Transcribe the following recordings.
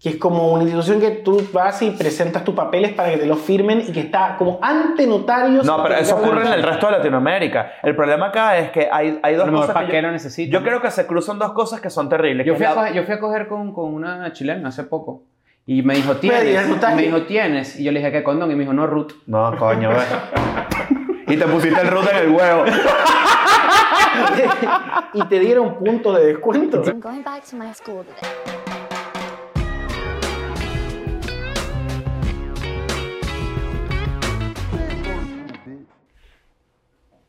que es como una institución que tú vas y presentas tus papeles para que te los firmen y que está como ante notarios. No, pero eso ocurre en el resto de Latinoamérica. El problema acá es que hay, hay dos cosas para que qué yo, lo necesito. yo creo que se cruzan dos cosas que son terribles. Yo fui, a coger, yo fui a coger con, con una chilena hace poco. Y me dijo, Pero, ¿y ¿tienes? Y me dijo, ¿tienes? Y yo le dije, ¿qué condón? Y me dijo, no, Ruth. No, coño, ve. y te pusiste el root en el huevo. y te dieron punto de descuento. I'm going back to my school today.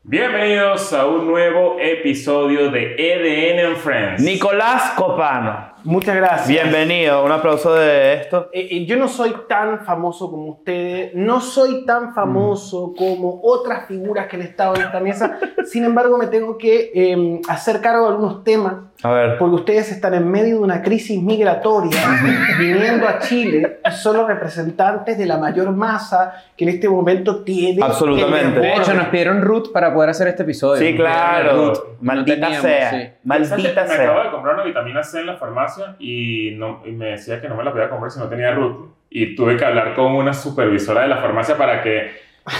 Bienvenidos a un nuevo episodio de EDN and Friends. Nicolás Copano. Muchas gracias. Bienvenido. Un aplauso de esto. Eh, eh, yo no soy tan famoso como ustedes, no soy tan famoso como otras figuras que han estado en esta mesa. Sin embargo, me tengo que eh, hacer cargo de algunos temas A ver. porque ustedes están en medio de una crisis migratoria viniendo a Chile son los representantes de la mayor masa que en este momento tiene. Absolutamente. el De hecho, nos pidieron Ruth para poder hacer este episodio. Sí, claro. Ruth. No Maldita teníamos, sea. sí. Maldita Me acabo de sea. comprar una vitamina C en la farmacia y, no, y me decía que no me la podía comprar si no tenía Ruth. Y tuve que hablar con una supervisora de la farmacia para que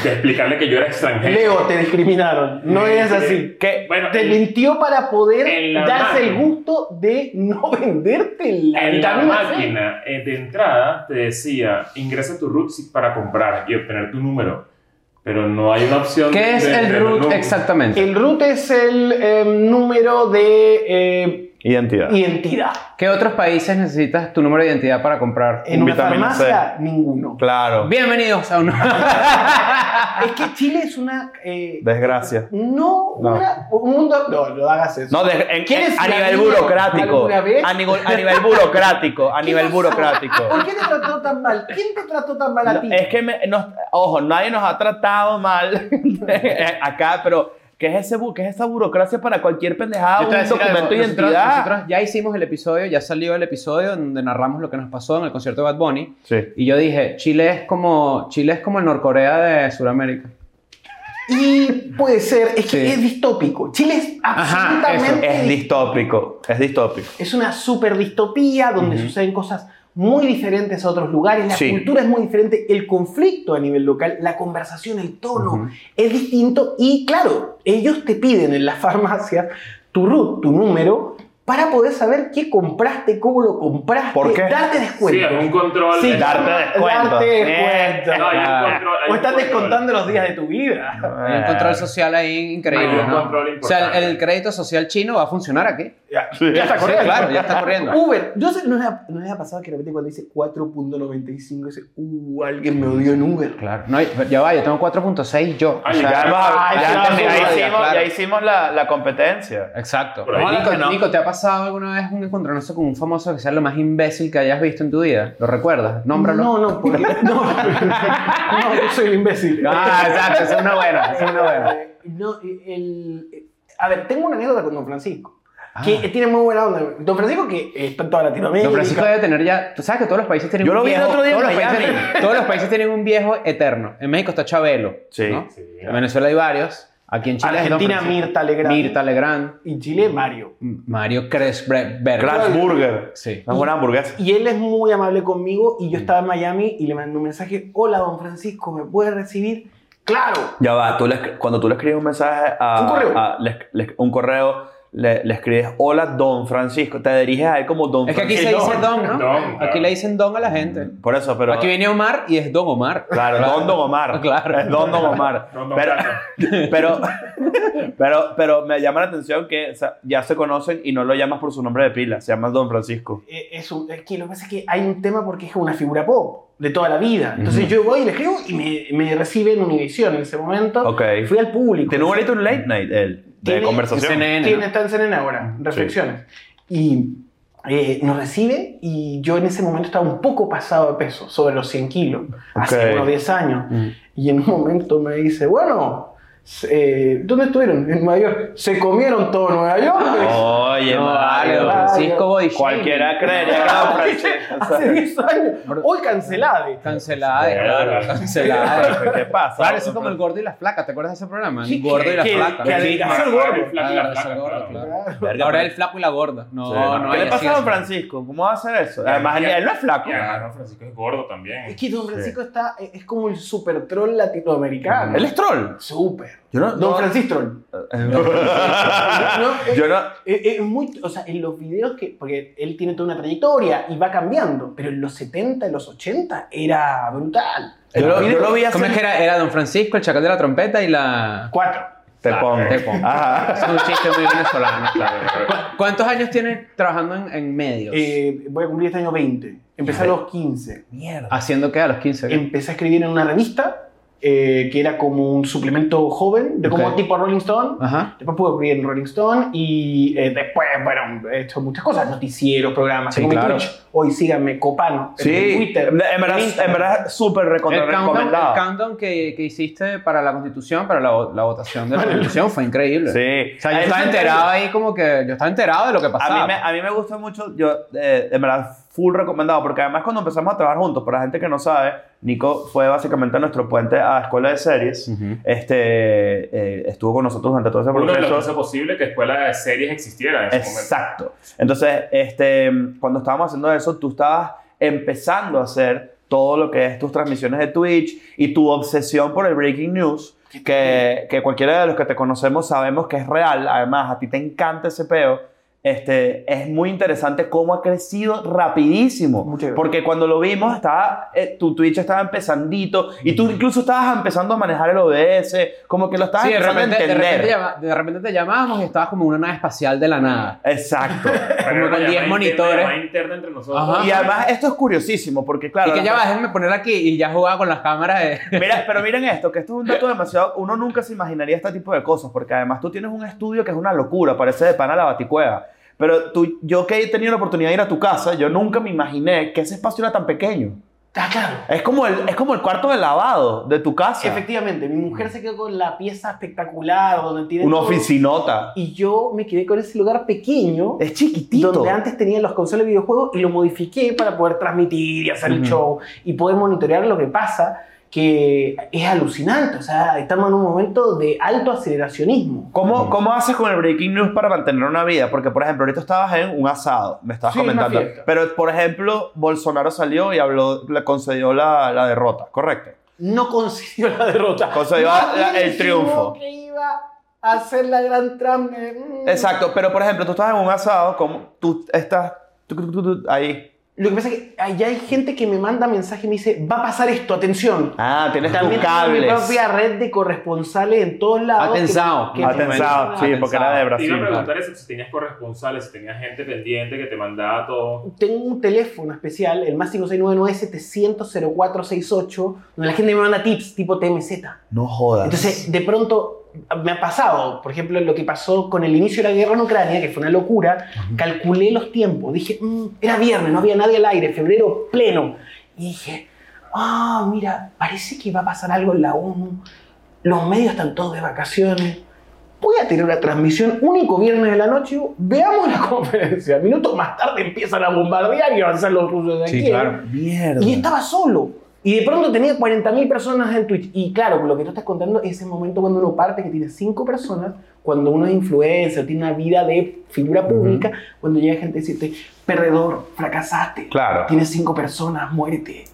de explicarle que yo era extranjero. Leo, te discriminaron. No es así. ¿Qué? Bueno, Te mintió para poder darse el gusto de no venderte la en la C. máquina eh, de entrada te decía ingresa tu root si- para comprar y obtener tu número. Pero no hay una opción. ¿Qué de- es el de número. exactamente? El root es el eh, número de eh, Identidad. identidad. ¿Qué otros países necesitas tu número de identidad para comprar? En una Vitamina farmacia, ninguno. Claro. Bienvenidos a un... Es que Chile es una. eh, Desgracia. no, No. una- un mundo. No, no hagas eso. No, de- en- ¿Quieres en- a nivel burocrático. vez? A nivel, a nivel burocrático. A ¿Qué nivel burocrático. ¿Por qué te trató tan mal? ¿Quién te trató tan mal a ti? Es que, me- nos- ojo, nadie nos ha tratado mal acá, pero ¿qué es, ese, bu- qué es esa burocracia para cualquier pendejada? Un documento de identidad. Nosotros ya hicimos el episodio, ya salió el episodio donde narramos lo que nos pasó en el concierto de Bad Bunny. Sí. Y yo dije, Chile es como, Chile es como el Norcorea de Sudamérica. Y puede ser, es que Sí. es distópico. Chile es Ajá, absolutamente Es dis- distópico. Es distópico. es una super distopía donde suceden cosas muy diferentes a otros lugares, la Sí. cultura es muy diferente, el conflicto a nivel local, la conversación, el tono es distinto y claro, ellos te piden en la farmacia tu root, tu número, para poder saber qué compraste, cómo lo compraste, ¿Por qué? darte Sí, descuento. hay un control. Sí, Darte descuento. Darte Eh, descuento. No, hay un control. hay o estás descontando los días de tu vida. Hay un control social ahí increíble, Hay un ¿no? control O sea, el, importante. el crédito social chino va a funcionar aquí. Ya, Sí. ya está Sí, corriendo. claro, ya está corriendo. Uber, yo sé, ¿no les, ha, no les ha pasado que de repente cuando dice 4.95 dice, uh, alguien me odió en Uber? Claro. No, ya va, yo tengo 4.6 yo. Ay, O sea, Ya, hicimos, claro. ya hicimos la, la competencia. Exacto. Nico, No. Nico, ¿te ha pasado alguna vez un encontronazo con un famoso que sea lo más imbécil que hayas visto en tu vida? ¿Lo recuerdas? Nómbralo. No, no, porque. No, no, yo soy un imbécil. Ah, exacto, es una buena, es una buena. Eh, No, el, a ver, tengo una anécdota con Don Francisco. Ah. Que tiene muy buena onda. Don Francisco, que está en toda Latinoamérica. Don Francisco debe tener ya. Tú sabes que todos los países tienen Yo un lo vi el otro día en todos, los países, todos los países tienen un viejo eterno. En México está Chabelo. Sí. ¿no? Sí. En Venezuela hay varios. Aquí en Chile Argentina. Mirta Legrand. Mirta Legrand. Y Chile, Mario. Mario Burger. Sí. Una buena hamburguesa. Y él es muy amable conmigo. Y yo estaba en Miami y le mandé un mensaje: Hola, Don Francisco, ¿me puede recibir? ¡Claro! Ya va, tú le escri- cuando tú le escribes un mensaje a Un correo. a- le- le- un correo, le, le escribes hola Don Francisco, te diriges a él como Don Es que aquí se Francisco. dice Don, ¿no? Don, Aquí claro. le dicen Don a la gente. Por eso, pero Aquí viene Omar y es Don Omar. claro, Don Don Omar. Claro. Es Don Don Omar. Don Don pero, pero, pero, pero me llama la atención que o sea, ya se conocen y no lo llamas por su nombre de pila, se llama Don Francisco. Eh, es, un- es que lo que pasa es que hay un tema porque es una figura pop de toda la vida. Entonces yo voy y le escribo y me, me recibe en Univision en ese momento. Ok. Fui al público. Tiene un late night él, de Tiene- conversación. CNN. Tiene, está en CNN ahora, reflexiones. Y eh, nos recibe y yo en ese momento estaba un poco pasado de peso, sobre los 100 kilos, hace unos 10 años. Mm. Y en un momento me dice, bueno, eh, ¿Dónde estuvieron? En Nueva York. ¿Se comieron todo Nueva York? Oye, No, vale, Mario. don Francisco. Cualquiera creería que Don Francisco. o sea, Hace 10 años. Hoy. Cancelada, Sí, claro. claro. Cancelada. ¿Qué pasa? Claro, eso es como el gordo y la flaca. ¿Te acuerdas de ese programa? El gordo y la flaca. que gordo. Claro, es el gordo, claro. Ahora el flaco y la gorda. No, Sí. no, ¿Qué le pasa a Don. Francisco? ¿Cómo va a hacer eso? Además, él no es flaco. Además, Don Francisco es gordo también. Es que Don Francisco está, es como el super troll latinoamericano. Él es troll. Súper. Yo no- Don no-. No, Yo no. Es, es muy, o sea, en los videos que, porque él tiene toda una trayectoria y va cambiando, pero en los 70, en los 80 era brutal. Yo lo, yo lo vi ¿Cómo es que hacer. era? Era Don Francisco, el chacal de la trompeta y la... Cuatro. Te pongo. Te pongo. Ajá. Es un chiste muy venezolano, claro. ¿Cu- ¿Cuántos años tiene trabajando en, en medios? Eh, voy a cumplir este año 20. Empecé a los 15. Mierda. ¿Haciendo qué a los 15? Empecé a escribir en una revista eh, que era como un suplemento joven, de como tipo Rolling Stone. Ajá. Después pude escribir en Rolling Stone y eh, después, bueno, he hecho muchas cosas, noticieros, programas, Sí, tengo mi claro. Twitch. Hoy síganme, Copano, en Twitter. en verdad, en verdad, súper recontra El countdown, recomendado. que, que hiciste para la constitución, para la, vo- la votación de la constitución fue increíble. Sí. O sea, yo estaba es enterado ahí como que... Yo estaba enterado de lo que A pasaba. mí, me, a mí me gusta mucho, yo, eh, en verdad, full recomendado, porque además cuando empezamos a trabajar juntos, para la gente que no sabe, Nico fue básicamente nuestro puente a escuela de series. Ujú. Este, eh, estuvo con nosotros durante todo ese Uno de los que proceso. posible que Escuela de Series existiera en ese momento. Exacto. Entonces, este, cuando estábamos haciendo eso, tú estabas empezando a hacer todo lo que es tus transmisiones de Twitch y tu obsesión por el breaking news, que, que cualquiera de los que te conocemos sabemos que es real. Además, a ti te encanta ese peo. Este, es muy interesante cómo ha crecido rapidísimo. Porque cuando lo vimos, estaba, eh, tu Twitch estaba empezandito y tú incluso estabas empezando a manejar el OBS, como que lo estabas Sí, de empezando repente, a de, repente llama- de repente te llamábamos y estabas como una nave espacial de la nada. Exacto. Como con una 10 llamada monitores. interna- entre nosotros. Ajá. Y además esto es curiosísimo porque claro, y que ya va, déjenme poner aquí y ya jugaba con las cámaras de... Mira, pero miren esto, que esto es un dato demasiado, uno nunca se imaginaría este tipo de cosas porque además tú tienes un estudio que es una locura, parece de pana la baticueva. Pero tú, yo que he tenido la oportunidad de ir a tu casa, yo nunca me imaginé que ese espacio era tan pequeño. Ah, claro. Es como el, es como el cuarto de lavado de tu casa. Efectivamente, mi mujer se quedó con la pieza espectacular donde tiene Una todo. oficinota. Y yo me quedé con ese lugar pequeño. Es chiquitito. Donde antes tenía los consoles de videojuegos y lo modifiqué para poder transmitir y hacer el Ujú. show y poder monitorear lo que pasa, que es alucinante. O sea, estamos en un momento de alto aceleracionismo. ¿Cómo, ¿Cómo haces con el breaking news para mantener una vida? Porque, por ejemplo, ahorita estabas en un asado, me estabas Sí, comentando. Pero, por ejemplo, Bolsonaro salió y habló, le concedió la, la derrota, ¿correcto? No consiguió la derrota. Consiguió Nadie la- el triunfo. que iba a hacer la gran Trump. Mm. Exacto, pero por ejemplo, tú estás en un asado, como tú estás tu, tu, tu, ahí. Lo que pasa es que allá hay gente que me manda mensaje y me dice, va a pasar esto, atención. Ah, tienes También tus tengo mi cables. propia red de corresponsales en todos lados. Atensado. que Atensado, sí, porque era de Te iba Brasil. a preguntar eso, si tenías corresponsales, si tenías gente pendiente que te mandaba todo. Tengo un teléfono especial, el más 5699-700-0468, donde la gente me manda tips tipo TMZ. No jodas. Entonces, de pronto me ha pasado, por ejemplo, lo que pasó con el inicio de la guerra en Ucrania, que fue una locura, calculé los tiempos, dije, "Mm, era viernes, no había nadie al aire, febrero pleno, y dije, ah, mira, parece que va a pasar algo en la ONU, los medios están todos de vacaciones, voy a tener una transmisión único viernes de la noche, veamos la conferencia, minutos más tarde empiezan a bombardear y avanzar los rusos de aquí. Sí, claro. Mierda. Y estaba solo. Y de pronto tenía 40.000 personas en Twitch. Y claro, lo que tú estás contando es ese momento cuando uno parte que tiene 5 personas, cuando uno es influencer, tiene una vida de figura pública, cuando llega gente a decirte, perdedor, fracasaste, Claro. tienes 5 personas, muérete.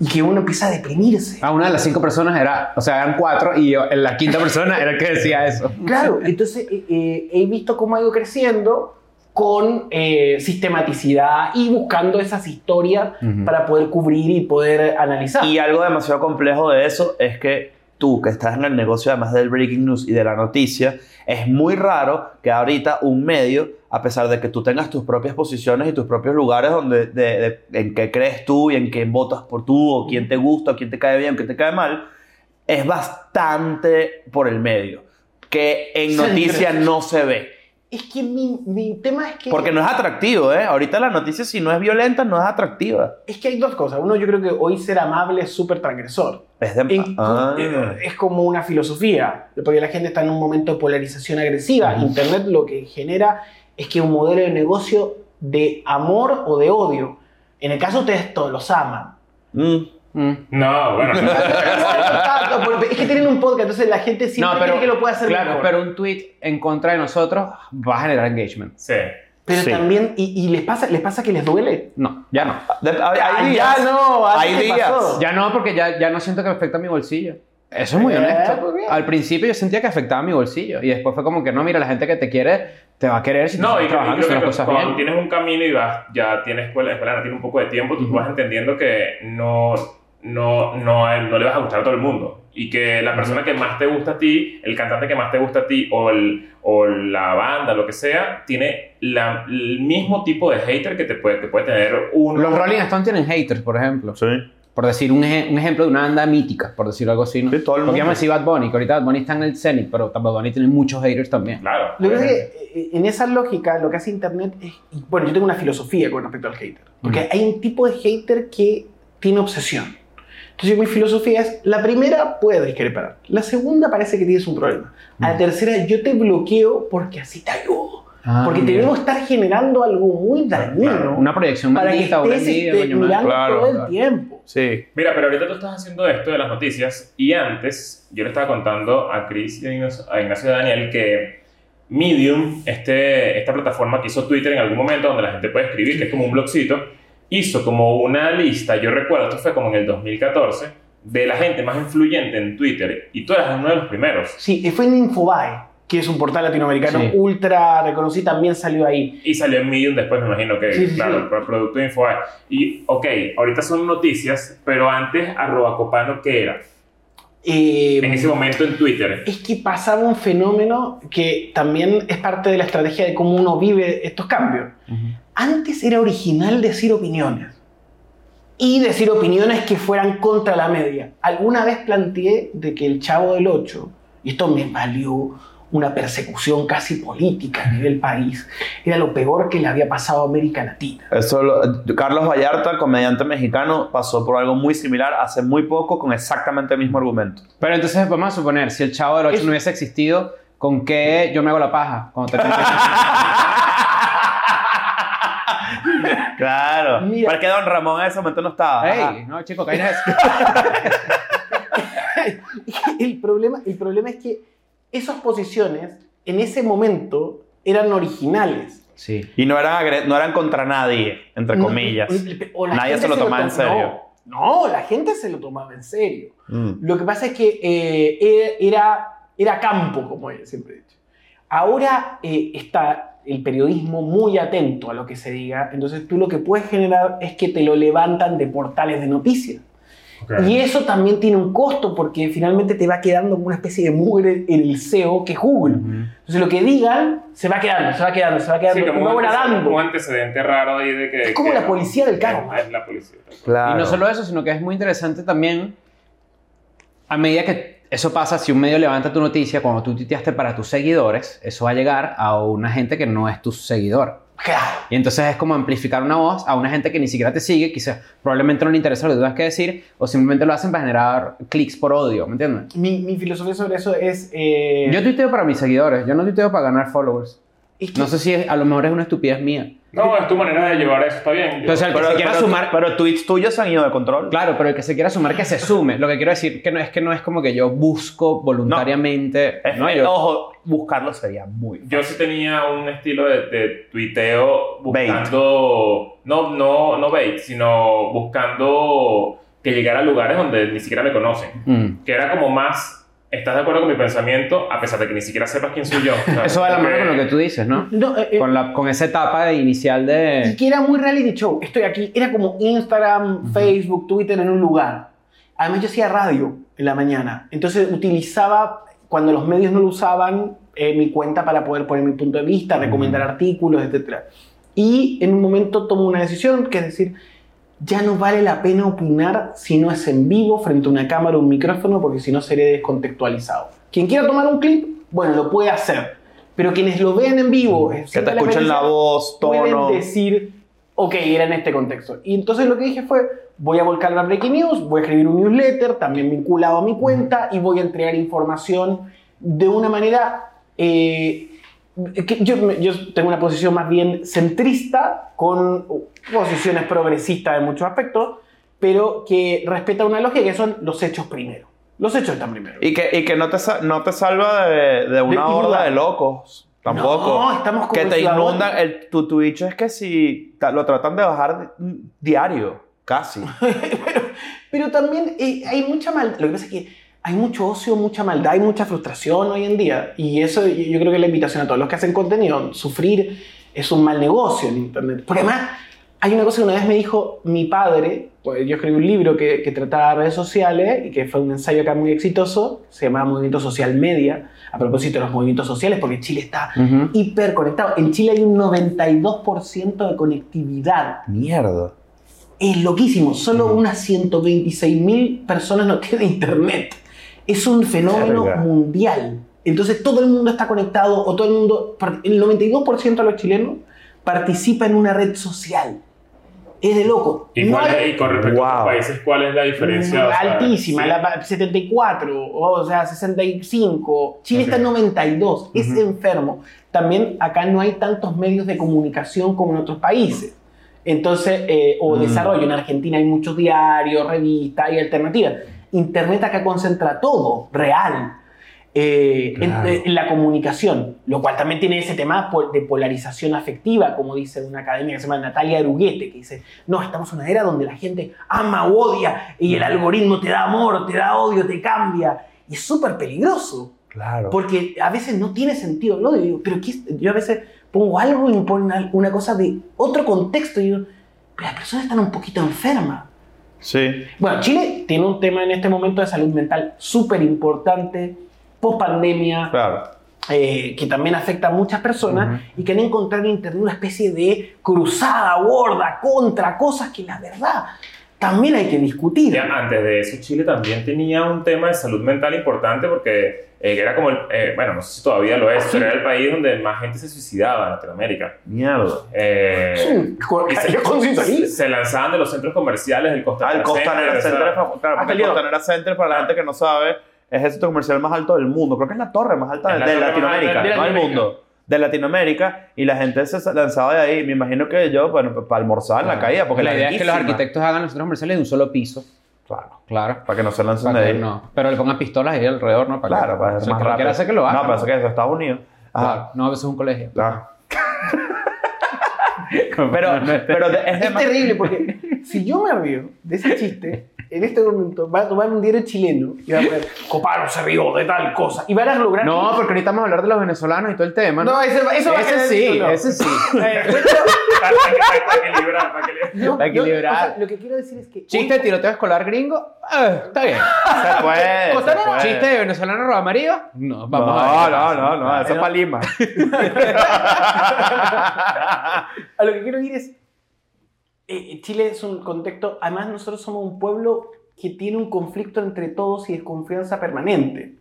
Y que uno empieza a deprimirse. Ah, una de las cinco personas era, o sea, eran cuatro y yo, la quinta persona era el que decía eso. Claro, entonces eh, eh, he visto cómo ha ido creciendo con eh, sistematicidad y buscando esas historias para poder cubrir y poder analizar. Y algo demasiado complejo de eso es que tú, que estás en el negocio además del breaking news y de la noticia, es muy raro que ahorita un medio, a pesar de que tú tengas tus propias posiciones y tus propios lugares donde, de- de- en que crees tú y en quién votas por tú, o quién te gusta, o quién te cae bien, o quién te cae mal, es bastante por el medio, que en pero- no se ve. Es que mi, mi tema es que... Porque no es atractivo, ¿eh? Ahorita la noticia, si no es violenta, no es atractiva. Es que hay dos cosas. Uno, yo creo que hoy ser amable es súper transgresor. Es de... Ah. Es como una filosofía, porque la gente está en un momento de polarización agresiva. Internet lo que genera es que un modelo de negocio de amor o de odio. En el caso de ustedes todos los aman. Mm. Mm. No, bueno. Es que tienen un podcast, entonces la gente siempre No, pero, cree que lo puede hacer claro, mejor. pero un tweet en contra de nosotros va a generar engagement. sí. Pero Sí. también, y, y les, pasa, les pasa que les duele. No, ya no. De- hay, hay Ah, días. ya no, hay te días. pasó. Ya no, porque ya, ya no siento que afecta a mi bolsillo. Eso es muy Eh, honesto. pues. Al principio yo sentía que afectaba a mi bolsillo. Y después fue como que no, mira, la gente que te quiere te va a querer si No, estás y, y trabajando, que las cosas cuando bien. tienes un camino y vas, ya tienes escuela, escuela no tiene un poco de tiempo, tú vas entendiendo que no, no, no, no le vas a gustar a todo el mundo. Y que la persona que más te gusta a ti, el cantante que más te gusta a ti, o, el, o la banda, lo que sea, tiene la- el mismo tipo de hater que te puede, que puede tener uno. Los Rolling Stones tienen haters, por ejemplo. Sí. Por decir un, un ejemplo de una banda mítica, por decirlo algo así. ¿no? Sí, todo el Porque mundo. decía Bad Bunny, que ahorita Bad Bunny está en el Zenith, pero Bad Bunny tiene muchos haters también. Claro. Lo que pasa es que eh, en esa lógica lo que hace Internet es... Bueno, yo tengo una filosofía con respecto al hater. Porque hay un tipo de hater que tiene obsesión. Entonces mi filosofía es, la primera puedes discrepar. La segunda parece que tienes un problema. A la tercera yo te bloqueo porque así te ayudo. Ah, porque te debo estar generando algo muy dañino. Una proyección para que estés este, mirando Claro, todo el claro. tiempo. Sí. Mira, pero ahorita tú estás haciendo esto de las noticias y antes yo le estaba contando a Chris y a Ignacio, a Ignacio y a Daniel que Medium, este, esta plataforma que hizo Twitter en algún momento donde la gente puede escribir, que es como un blogcito, hizo como una lista, yo recuerdo, esto fue como en el 2014, de la gente más influyente en Twitter y tú eras uno de los primeros. Sí, fue en Infobae, que es un portal latinoamericano Sí. ultra reconocido, también salió ahí. Y salió en Medium después, me imagino que, Sí, claro, sí. el producto de Infobae. Y, ok, ahorita son noticias, pero antes, arroba copano, ¿qué era? Eh, En ese momento en Twitter. es que pasaba un fenómeno que también es parte de la estrategia de cómo uno vive estos cambios. Antes era original decir opiniones. Y decir opiniones que fueran contra la media. Alguna vez planteé de que el Chavo del 8, y esto me valió una persecución casi política a nivel país, era lo peor que le había pasado a América Latina. Eso lo- Carlos Vallarta, comediante mexicano, pasó por algo muy similar hace muy poco con exactamente el mismo argumento. Pero entonces vamos a suponer, si el Chavo del 8 Es- no hubiese existido, ¿con qué yo me hago la paja? Cuando te Claro. Mira. Porque Don Ramón en ese momento no estaba. Ajá. Ey, no, chico, ¿qué es eso? el, problema, el problema es que esas posiciones en ese momento eran originales. Sí. Y no eran, no eran contra nadie, entre No, comillas. o la Nadie se lo tomaba en tom- serio. No, no, la gente se lo tomaba en serio. Mm. Lo que pasa es que eh, era, era campo, como siempre he dicho. Ahora eh, está el periodismo muy atento a lo que se diga, entonces tú lo que puedes generar es que te lo levantan de portales de noticias. Y eso también tiene un costo porque finalmente te va quedando como una especie de mugre en el SEO que es Google. Entonces lo que digan se va quedando, se va quedando, se va quedando, Sí, como va un, un antecedente raro ahí de que... Es como que la no- policía del karma. Es la policía. Claro. Y no solo eso, sino que es muy interesante también, a medida que eso pasa, si un medio levanta tu noticia, cuando tú tuiteaste para tus seguidores, eso va a llegar a una gente que no es tu seguidor. Claro. Y entonces es como amplificar una voz a una gente que ni siquiera te sigue, quizás probablemente no le interesa lo que tú tengas que decir, o simplemente lo hacen para generar clics por odio, ¿me entiendes? Mi, mi filosofía sobre eso es... eh, Yo tuiteo para mis seguidores, yo no tuiteo para ganar followers. es que- No sé si es- a lo mejor es una estupidez mía. No, es tu manera de llevar eso, está bien. Yo- Entonces, el que Pero, se quiera pero- sumar, pero tweets tuyos se han ido de control. Claro, pero el que se quiera sumar que se sume. Lo que quiero decir que no es que no es como que yo busco voluntariamente. Es- no, eh, yo- Ojo, buscarlo sería muy Yo sí tenía un estilo de, de tuiteo buscando, no, no, no bait, sino buscando que llegara a lugares donde ni siquiera me conocen. Mm. Que era como más, ¿estás de acuerdo con mi pensamiento? A pesar de que ni siquiera sepas quién soy yo. Sea, Eso va de la mano con lo que tú dices, ¿no? No, eh, eh, Con, la, con esa etapa inicial y de... que era muy reality show. Estoy aquí. Era como Instagram, Facebook, Twitter en un lugar. Además, yo hacía radio en la mañana. Entonces, utilizaba, cuando los medios no lo usaban, eh, mi cuenta para poder poner mi punto de vista, recomendar artículos, etc. Y en un momento tomo una decisión, que es decir, ya no vale la pena opinar si no es en vivo, frente a una cámara o un micrófono, porque si no seré descontextualizado. Quien quiera tomar un clip, bueno, lo puede hacer. pero quienes lo vean en vivo, eh, Que te escuchen la voz, tono. pueden decir, ok, era en este contexto. Y entonces lo que dije fue, voy a volcar la Breaking News, voy a escribir un newsletter, también vinculado a mi cuenta, y voy a entregar información de una manera... eh, yo, yo tengo una posición más bien centrista, con posiciones progresistas en muchos aspectos, pero que respeta una lógica que son los hechos primero. Los hechos están primero. Y que, y que no, te, no te salva de, de una De horda de locos. Tampoco. No, estamos como Que te inundan. El, tu Twitch es que si lo tratan de bajar di- diario, casi. Pero también eh, hay mucha maldad. Lo que pasa es que hay mucho ocio, mucha maldad, hay mucha frustración hoy en día. Y eso yo creo que es la invitación a todos los que hacen contenido. Sufrir es un mal negocio en Internet. Porque además hay una cosa que una vez me dijo mi padre. Pues yo escribí un libro que, que trataba de redes sociales y que fue un ensayo acá muy exitoso. Se llamaba Movimiento Social Media. A propósito de los movimientos sociales, porque Chile está Ujú. hiperconectado. En Chile hay un 92% de conectividad. Mierda. Es loquísimo. Solo unas 126 mil personas no tienen internet. Es un fenómeno mundial. Entonces todo el mundo está conectado o todo el mundo, el 92% de los chilenos participa en una red social. Es de loco. ¿Y, No cuál- hay- y con respecto a otros países, ¿cuál es la diferencia? O sea, altísima, sí. la pa- 74, o sea, 65. Chile está en 92, es enfermo. También acá no hay tantos medios de comunicación como en otros países. Entonces, eh, o Mm. desarrollo. En Argentina hay muchos diarios, revistas y alternativas. Internet acá concentra todo, real. Eh, en- Claro. en, la comunicación, lo cual también tiene ese tema de polarización afectiva, como dice una academia que se llama Natalia Aruguete, que dice, no, estamos en una era donde la gente ama o odia y el algoritmo te da amor, te da odio, te cambia. Y es súper peligroso, Claro. porque a veces no tiene sentido el odio. Digo, pero yo a veces pongo algo y me ponen una cosa de otro contexto y digo, pero las personas están un poquito enfermas. Sí. Bueno, Chile tiene un tema en este momento de salud mental súper importante, post pandemia, Claro. eh, que también afecta a muchas personas y que han encontrado en Internet una especie de cruzada gorda contra cosas que la verdad también hay que discutir. Ya, antes de eso, Chile también tenía un tema de salud mental importante porque eh, era como, el, eh, bueno, no sé si todavía lo es, pero era el país donde más gente se suicidaba en Latinoamérica. Mierda. Eh, Sí, con- y se, ahí. se- se lanzaban de los centros comerciales del Ah, Costanera el Costanera Center, Center, o es sea, famo- claro, Ah, el. Costanera Center, para la gente que no sabe, es el centro comercial más alto del mundo. Creo que es la torre más alta de, la de torre más Latinoamérica, alta de no del Latinoamérica. mundo. De Latinoamérica, y la gente se lanzaba de ahí. Me imagino que yo, bueno, para almorzar en la caída, porque la idea es que los arquitectos hagan los centros comerciales de un solo piso. Claro. Claro. Para que no se lancen de que ahí. no. Pero le pongan pistolas ahí alrededor, ¿no? Para Claro, que, para o ser sea, más que rápido. hacer que lo haga. No, pero eso que es de Estados Unidos. Ajá. Claro. No, a veces es un colegio. Claro. Pero, pero de- es Es terrible porque si yo me río de ese chiste, en este momento va a tomar un diario chileno y va a poner Copano se rió de tal cosa y van a lograr. No, porque ahorita vamos a hablar de los venezolanos y todo el tema. No, ese, eso va a ese quedar sí, solo. ese sí. Eh, para, para- para equilibrar, para equilibrar. Para equilibrar. o sea, lo que quiero decir es que. Chiste de tiroteo escolar gringo. eh, está bien. Se puede. se puede. Chiste de venezolano roba marido. No, vamos no, a ver. no, pasa. no, no, eso es para Lima. A lo que quiero ir es. Eh, Chile es un contexto. Además, nosotros somos un pueblo que tiene un conflicto entre todos y desconfianza permanente.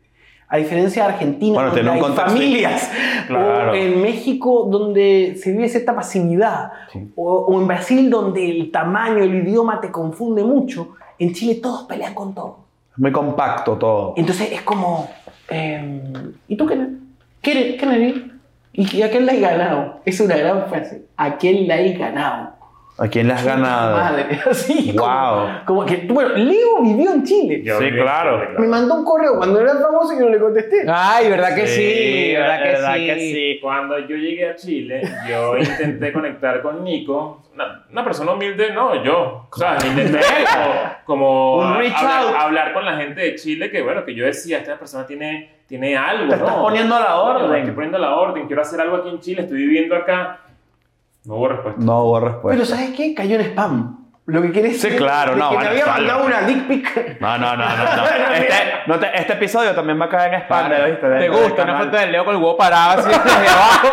A diferencia de Argentina, Bueno, donde hay familias, Claro. o en México, donde se vive cierta pasividad, o, o en Brasil, donde el tamaño, el idioma te confunde mucho, en Chile todos pelean con todo. Muy compacto todo. Entonces es como, eh, ¿y tú qué, qué, qué eres? ¿Y a quién le has ganado? Es una gran frase. ¿A quién le has ganado? ¿A quién le has ganado? Madre, así. como- Wow. Como, que, bueno, Leo vivió en Chile. Yo Sí, claro. Me mandó un correo cuando era famoso y no le contesté. Ay, ¿verdad que sí? ¿Verdad que sí? sí? Cuando yo llegué a Chile, yo intenté conectar con Nico, una, una persona humilde, no, yo. O sea, intenté como, como Un reach hablar, out. hablar con la gente de Chile, que bueno, que yo decía, esta persona tiene, tiene algo, Te ¿no? estás poniendo a la orden. Estoy poniendo a la orden, quiero hacer algo aquí en Chile, estoy viviendo acá. No hubo respuesta. No hubo respuesta. Pero ¿sabes qué? Cayó en spam. Lo que quiere decir Sí, claro, no, que bueno, te había mandado una dick pic. No, no, no, no. no. Este, no te- este episodio también va a caer en spam, Claro. ¿viste? De- ¿Te gusta una foto del Leo con el huevo parado así desde abajo?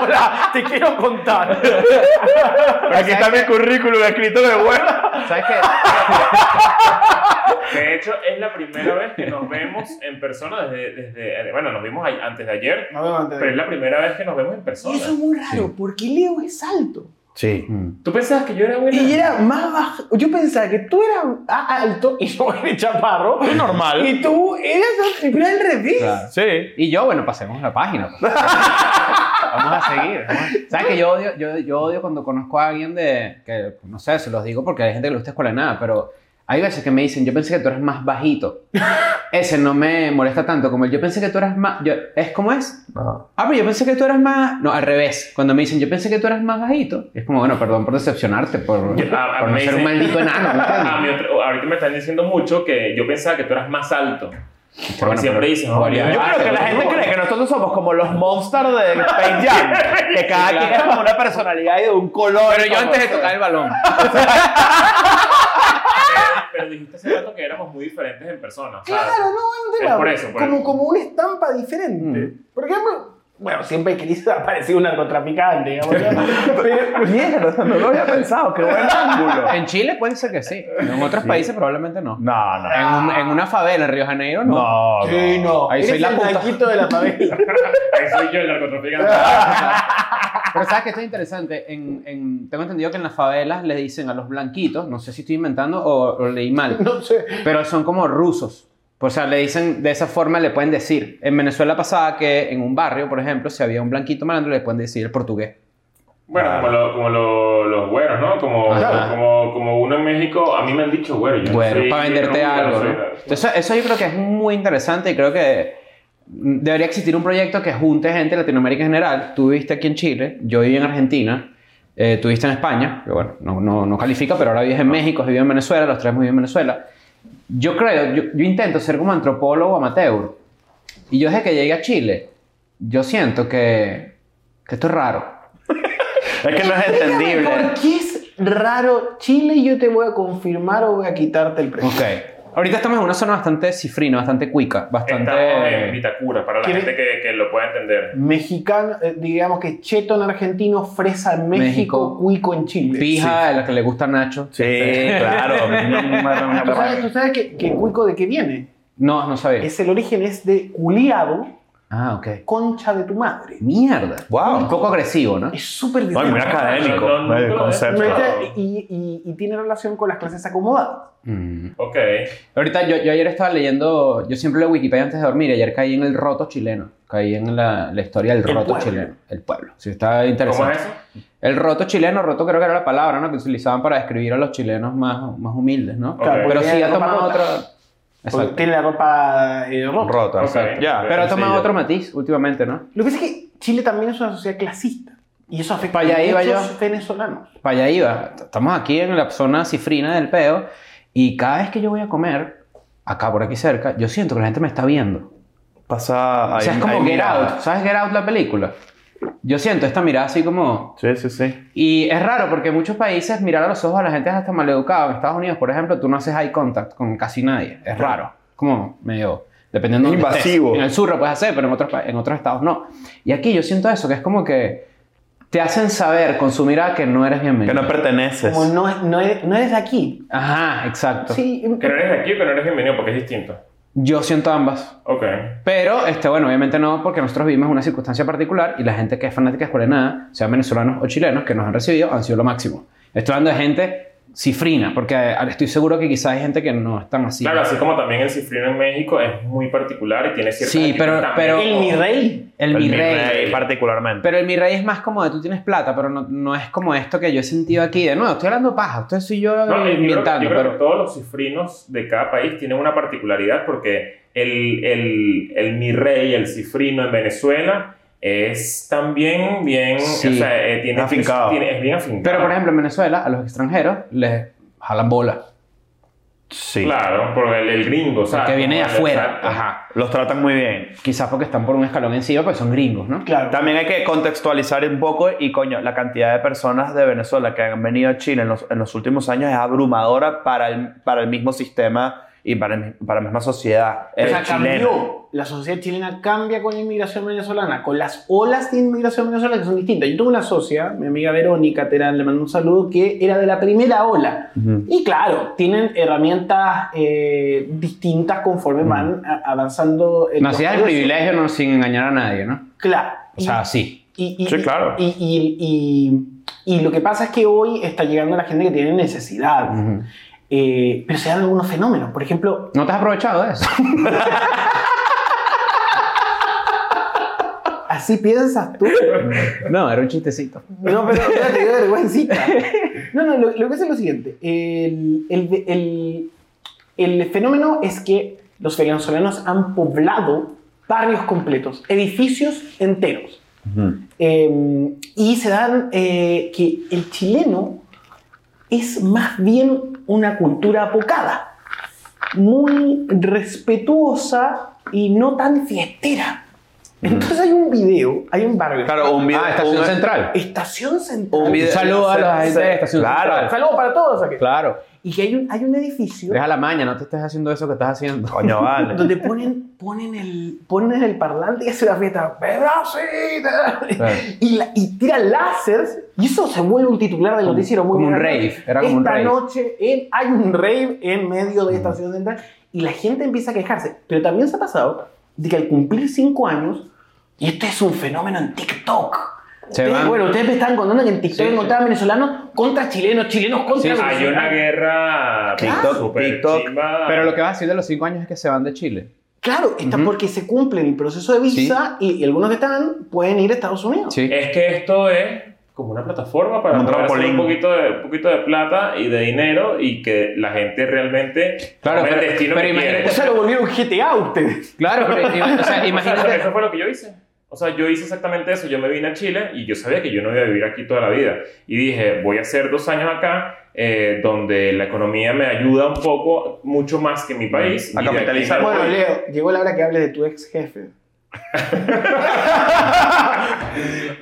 Hola, te quiero contar. Aquí está mi currículum escrito de huevo. ¿Sabes qué? De hecho, es la primera vez que nos vemos en persona desde, desde bueno, nos vimos a- antes de ayer, Nos vemos antes de- pero es la primera vez que nos vemos en Y persona. eso es muy raro, porque Leo es alto. Sí. Mm. ¿Tú pensabas que yo era buena? Y era más bajo. Yo pensaba que tú eras alto y yo era chaparro. Es normal. Y tú eras al revés. Claro. Sí. Y yo, bueno, pasemos la página. pues. vamos a seguir. vamos a- ¿Sabes que yo odio, yo, yo odio cuando conozco a alguien de. que no sé, se los digo porque hay gente que le gusta escuela de nada, pero hay veces que me dicen, yo pensé que tú eres más bajito. Ese no me molesta tanto como el yo pensé que tú eras más. yo- ¿Es como es? No. Ah, pero yo pensé que tú eras más. No, al revés. Cuando me dicen, yo pensé que tú eras más bajito, es como, bueno, perdón por decepcionarte, por, Yo- a- por no ser un maldito enano. ¿me entiendes? A mí otro- ahorita me están diciendo mucho que yo pensaba que tú eras más alto. Porque Bueno, siempre dicen, no, "Oye, yo creo que la gente cree que nosotros somos como los monsters de Space Jam. Que cada quien es como una personalidad y de un color. Pero yo antes de tocar el balón. Pero dijiste hace rato que éramos muy diferentes en persona. ¿sabes? Claro, no, es un tema. Es por eso, por como, eso. como una estampa diferente. Mm. Por ejemplo, bueno, siempre he querido aparecer un narcotraficante, digamos. ¿no? Pero, Mierda, no lo había pensado. Qué buen ángulo. En Chile puede ser que sí. En otros países probablemente no. No, no. En, un- en una favela en Río de Janeiro, no. No, no. sí, no. Ahí soy la el puta. de la favela. Ahí soy yo el narcotraficante. Pero sabes que esto es interesante. En, en- tengo entendido que en las favelas le dicen a los blanquitos, no sé si estoy inventando o, o leí mal, No sé. pero son como rusos. O sea, le dicen, de esa forma le pueden decir. En Venezuela pasaba que en un barrio, por ejemplo, si había un blanquito malandro, le pueden decir el portugués. Bueno, como, lo- como lo- los güeros, ¿no? Como, como, como uno en México, a mí me han dicho güero. yo no Bueno, para venderte no- algo, no eso yo creo que es muy interesante y creo que debería existir un proyecto que junte gente de Latinoamérica en general. Tú viviste aquí en Chile, yo viví en Argentina, eh, tú viviste en España, que bueno, no, no, no califica, pero ahora vives en México, has vivido en Venezuela, los tres hemos vivido en Venezuela. Yo creo, yo, yo intento ser como antropólogo amateur. Y yo desde que llegué a Chile, yo siento que, que esto es raro. Es que no es entendible. ¿Por qué es raro Chile y yo te voy a confirmar o voy a quitarte el precio? Ok. Ahorita estamos en una zona bastante cifrina, bastante cuica, bastante... Estamos en Vitacura, para la ¿Quiere- gente que, que lo pueda entender. Mexicano, eh, digamos que cheto en argentino, fresa en México, México. cuico en Chile. Pija, la que le gusta a Nacho. Sí, claro. ¿Tú sabes, tú sabes que, que cuico de qué viene? No, no sabía. Es el origen es de culiado, Ah, ok. concha de tu madre. Mierda. Wow. Un poco agresivo, ¿no? Es súper Ay, muy violento. académico No, no, el no, concepto. no, no. Y, y- y tiene relación con las clases acomodadas. Mm. Ok. Ahorita yo, yo ayer estaba leyendo, yo siempre leo Wikipedia antes de dormir, y ayer caí en el roto chileno. Caí en la, la historia del El roto pueblo. chileno. El pueblo. Sí, está ¿Cómo interesante. es eso? El roto chileno, roto creo que era la palabra, ¿no? Que utilizaban para describir a los chilenos más, más humildes, ¿no? Claro, Pero sí ha tomado otra... Exacto. tiene la ropa eh, rota. Rota, Ok. exacto. Ya, Pero ha tomado otro matiz últimamente, ¿no? Lo que pasa es que Chile también es una sociedad clasista. Y eso afecta Para allá a yo. venezolanos. Para allá iba. Estamos aquí en la zona cifrina del peo y cada vez que yo voy a comer, acá por aquí cerca, yo siento que la gente me está viendo. Pasa. o sea, hay- es como Get mirada. Out. ¿Sabes Get Out la película? Yo siento esta mirada así como... Sí, sí, sí. Y es raro porque en muchos países mirar a los ojos a la gente es hasta maleducado. En Estados Unidos, por ejemplo, tú no haces eye contact con casi nadie. Es raro. Como medio... Dependiendo de estés. Invasivo. En el sur lo puedes hacer, pero en otros, en otros estados no. Y aquí yo siento eso, que es como que te hacen saber con su mirada que no eres Que bienvenido. no perteneces. Como no, es- no, eres, no eres de aquí. Ajá, exacto. Sí, Que no eres de aquí o que no eres bienvenido, porque es distinto. Yo siento ambas. Ok. Pero, este, bueno, obviamente no, porque nosotros vivimos una circunstancia particular y la gente que es fanática de Escuela de Nada, sean venezolanos o chilenos, que nos han recibido, han sido lo máximo. Estoy hablando de gente cifrina, porque eh, estoy seguro que quizás hay gente que no es tan así. Claro, así como también el cifrino en México es muy particular y tiene ciertas Sí, pero- pero- el mi rey. El, mi rey. particularmente. Pero el mi rey es más como de tú tienes plata, pero no, no es como esto que yo he sentido aquí. De nuevo, estoy hablando paja. Esto soy yo No, y yo creo, que- inventando, yo creo pero... que todos los cifrinos de cada país tienen una particularidad porque el, el, el mi rey, el cifrino en Venezuela es también bien, Sí. o sea, eh, tiene, Afincado. tiene- es bien afincado. Pero, por ejemplo, en Venezuela, a los extranjeros les jalan bola. Sí. Claro, porque el, el gringo, ¿sabes? que viene de afuera. Ajá. Los tratan muy bien. Quizás porque están por un escalón encima, pues son gringos, ¿no? Claro. También hay que contextualizar un poco y coño, la cantidad de personas de Venezuela que han venido a Chile en los, en los últimos años es abrumadora para el, para el mismo sistema y para, para la misma sociedad O eh, sea, chilena. cambió. La sociedad chilena cambia con la inmigración venezolana, con las olas de inmigración venezolana que son distintas. Yo tuve una socia, mi amiga Verónica Terán, le mando un saludo, que era de la primera ola. Ujú. Y claro, tienen herramientas eh, distintas conforme van a- avanzando. en los Nacías el privilegio no, sin engañar a nadie, ¿no? Claro. O sea, sí. y, y- Sí, claro. Y, y- y- y lo que pasa es que hoy está llegando la gente que tiene necesidad. Ujú. Eh, pero se dan algunos fenómenos. Por ejemplo, ¿No te has aprovechado de eso? así piensas tú. no, era un chistecito. No, pero espérate, qué vergüencita. No, no, lo, lo que es lo siguiente. El, el- el- el fenómeno es que los venezolanos han poblado barrios completos, edificios enteros. Eh, y se dan eh, que el chileno es más bien una cultura apocada, muy respetuosa y no tan fiestera. Entonces hay un video, hay un barrio. Claro, un video. Ah, Estación un- Central. Estación Central. Un video- Un saludo a la gente de Estación Claro. Central. Saludos para todos aquí. Claro. Y que hay un, hay un edificio Deja la maña, no te estés haciendo eso que estás haciendo. Coño, vale. donde ponen, ponen, el, ponen el parlante y hace la fiesta. Claro. Y, la- y tiran láseres y eso se vuelve un titular del Como- noticiero muy como un rave, era como un Esta rave. noche en- hay un rave en medio de Estación Central y la gente empieza a quejarse. Pero también se ha pasado de que al cumplir cinco años, y esto es un fenómeno en TikTok. Se Ustedes- van- bueno, ustedes me están contando que en TikTok Sí, encontraban venezolanos contra chilenos, chilenos contra Sí, sí, Hay venezolanos. una guerra TikTok, súper TikTok. chimba. Pero lo que vas a decir de los cinco años es que se van de Chile. Claro, está Ujú. porque se cumple el proceso de visa y, y algunos que están pueden ir a Estados Unidos. Sí. Es que esto es como una plataforma para Un un poquito de, un poquito de plata y de dinero y que la gente realmente Claro, pero- el destino pero que imagínate- quiere. O sea, lo volvieron GTA ustedes. Claro, pero o sea, O sea, imagínate. eso fue lo que yo hice. O sea, yo hice exactamente eso. Yo me vine a Chile y yo sabía que yo no iba a vivir aquí toda la vida. Y dije, voy a hacer dos años acá, eh, donde la economía me ayuda un poco, mucho más que en mi país. A capitalizar. Bueno. Leo, llegó la hora que hables de tu ex jefe.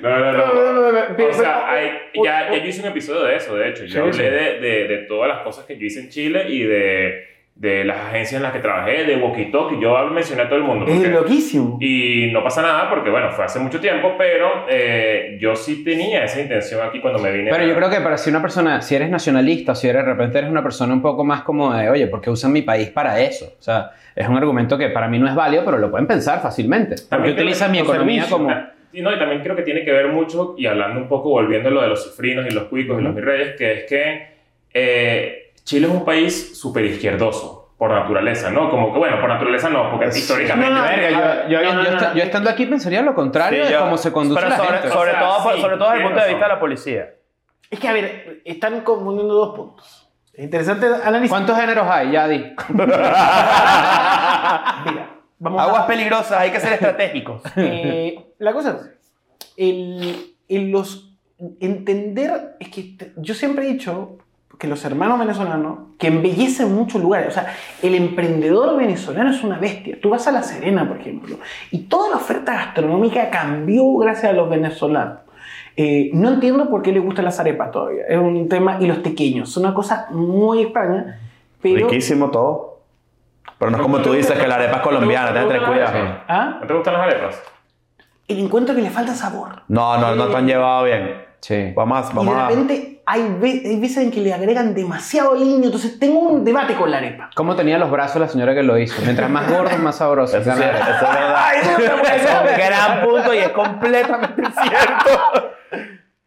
No, no, no. O sea, hay- ya, ya yo hice un episodio de eso, de hecho. Yo hablé. De, de, de todas las cosas que yo hice en Chile y de, de las agencias en las que trabajé, de Walkie Talkie. Yo mencioné a todo el mundo. Es porque- loquísimo. y no pasa nada porque, bueno, fue hace mucho tiempo, pero eh, yo sí tenía esa intención aquí cuando me vine. Pero a- yo creo que para si una persona, si eres nacionalista, si eres, de repente eres una persona un poco más como de, oye, ¿por qué usan mi país para eso? O sea, es un argumento que para mí no es válido, pero lo pueden pensar fácilmente. ¿Por qué También que- mi economía servicios, como... Y, no, y también creo que tiene que ver mucho, y hablando un poco, volviendo a lo de los cifrinos y los cuicos y los virreyes, que es que eh, Chile es un país súper izquierdoso, por naturaleza, ¿no? Como que, bueno, por naturaleza no, porque históricamente... no, no, Verga, yo, No, estando aquí pensaría lo contrario Sí, de cómo se conduce pero la sobre, gente. sobre O sea, todo, sí, sobre todo desde el punto de vista de la policía. Es que, a ver, están confundiendo dos puntos. Es interesante análisis. ¿Cuántos géneros hay? Ya di. Mira, vamos Aguas a... peligrosas, hay que ser estratégicos. Eh, la cosa es, el, el los, entender, es que yo siempre he dicho que los hermanos venezolanos, que embellecen muchos lugares, o sea, el emprendedor venezolano es una bestia. Tú vas a La Serena, por ejemplo, y toda la oferta gastronómica cambió gracias a los venezolanos. Eh, no entiendo por qué les gustan las arepas todavía. Es un tema, y los pequeños, es una cosa muy extraña, pero... Riquísimo todo. Pero no es como tú dices que la arepa es colombiana, ¿No te ten gustan las cuidado. arepas? ¿Ah? ¿No te gustan las arepas? El encuentro que le falta sabor. No, no, no te han llevado bien. Sí. Vamos, Y vamos de a. repente hay, ve- hay veces en que le agregan demasiado aliño, entonces tengo un debate con la arepa. ¿Cómo tenía los brazos la señora que lo hizo? Mientras más gordo, más sabroso. Eso, sí, eso es verdad. Ay, eso es un gran punto y es completamente cierto.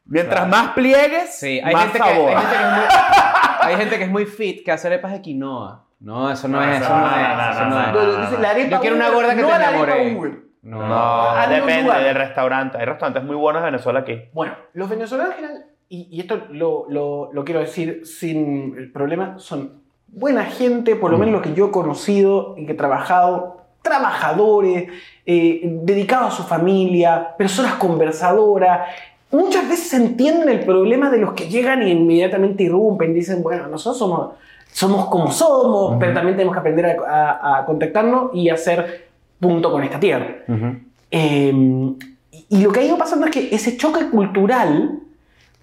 Mientras más pliegues, Sí, hay más gente, que, hay, sabor. gente que es muy, hay gente que es muy fit que hace arepas de quinoa. No, eso no, No, es. Eso no, es. eso no, Yo quiero una gorda que no te enamore. No. No, depende lugar. del restaurante. Hay restaurantes muy buenos en Venezuela aquí. Bueno, los venezolanos en general, y, y esto lo, lo- lo quiero decir sin el problema, son buena gente, por lo menos los que yo he conocido y que he trabajado, trabajadores, eh, dedicados a su familia, personas conversadoras. Muchas veces entienden el problema de los que llegan y inmediatamente irrumpen, dicen, bueno, nosotros somos, somos como somos, pero también tenemos que aprender a, a- a contactarnos y hacer punto con esta tierra. Eh, y- y lo que ha ido pasando es que ese choque cultural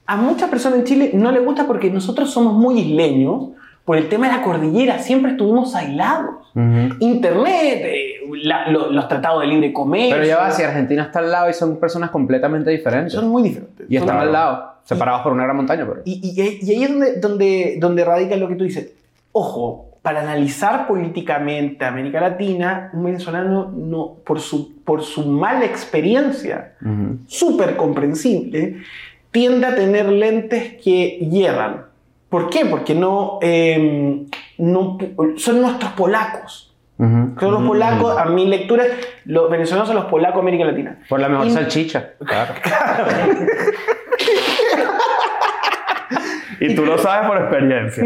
a muchas personas en Chile no le gusta porque nosotros somos muy isleños, por el tema de la cordillera, siempre estuvimos aislados. Ujú. Internet, eh, la- lo- los tratados de libre comercio. Pero ya va, si Argentina está al lado y son personas completamente diferentes. Son muy diferentes. y están al lado, separados por una gran montaña. Pero... Y, y- y ahí es donde, donde, donde radica lo que tú dices. Ojo, para analizar políticamente a América Latina, un venezolano, no, por, su, por su mala experiencia, Ujú. súper comprensible, tiende a tener lentes que hierran. ¿Por qué? Porque no, eh, no son nuestros polacos. Son los polacos, a mi lectura, los venezolanos son los polacos de América Latina. Por la mejor Y- salchicha. Claro. Y tú lo sabes por experiencia.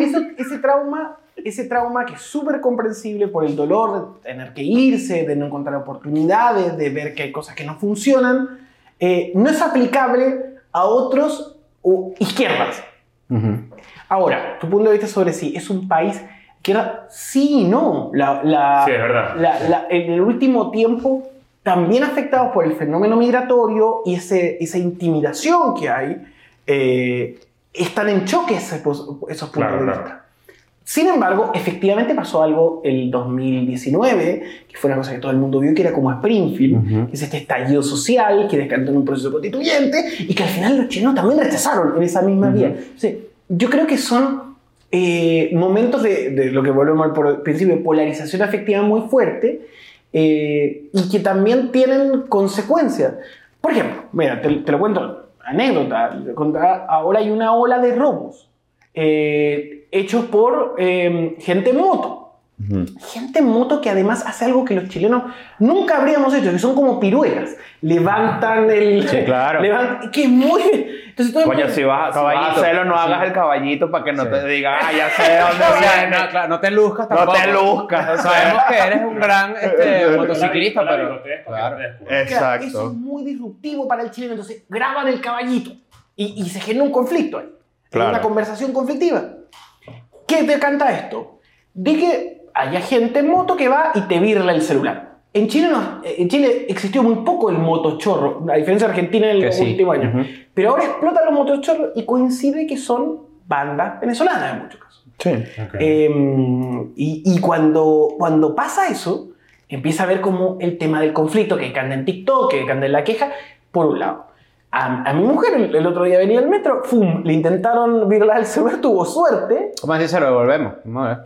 Eso- ese trauma, ese trauma que es súper comprensible por el dolor de tener que irse, de no encontrar oportunidades, de ver que hay cosas que no funcionan, eh, no es aplicable a otros o izquierdas. Ahora, tu punto de vista sobre si es un país que era sí y no. La, la- Sí, es verdad. la- en el último tiempo, también afectados por el fenómeno migratorio y ese, esa intimidación que hay, eh, están en choque ese esos puntos Claro, de claro. vista. Sin embargo, efectivamente pasó algo el 2019, que fue una cosa que todo el mundo vio, que era como Springfield, Ujú. que es este estallido social que descantó en un proceso constituyente y que al final los chilenos también rechazaron en esa misma vía. O sea, yo creo que son eh, momentos de, de lo que volvemos al principio, polarización afectiva muy fuerte eh, y que también tienen consecuencias. Por ejemplo, mira, te, te lo cuento, anécdota, ahora hay una ola de robos eh, hechos por eh, gente en moto. Ujú. Gente en moto que además hace algo que los chilenos nunca habríamos hecho, que son como piruetas. Levantan el... Sí, claro. levantan- que es muy... Entonces, todo el Coño, mundo- si vas, si vas a Caballito. hacerlo, no Sí. hagas el caballito para que no Sí. te digan, ah, ya sé de dónde O sea, viene. no, claro, no te luzcas No tampoco. te luzcas. Sabemos que eres un gran este, motociclista, No la pero... Claro. no. Claro, Eso Exacto. es muy disruptivo para el chileno. Entonces, graban el caballito y, y se genera un conflicto ahí. Claro. Una conversación conflictiva. ¿Qué te canta esto? De que haya gente en moto que va y te virla el celular. En Chile, no- en Chile existió muy poco el motochorro, a diferencia de Argentina en Que el sí. último año. Ujú. Pero ahora explotan los motochorros y coincide que son bandas venezolanas en muchos casos. Sí. Ok. Eh, y y cuando, cuando pasa eso, empieza a ver como el tema del conflicto que canta en TikTok, que canta en la queja, por un lado. A, a mi mujer el, el otro día venía al metro, ¡fum! Le intentaron virlar el celular, tuvo suerte, ¿Cómo así se lo devolvemos? Vamos a ver.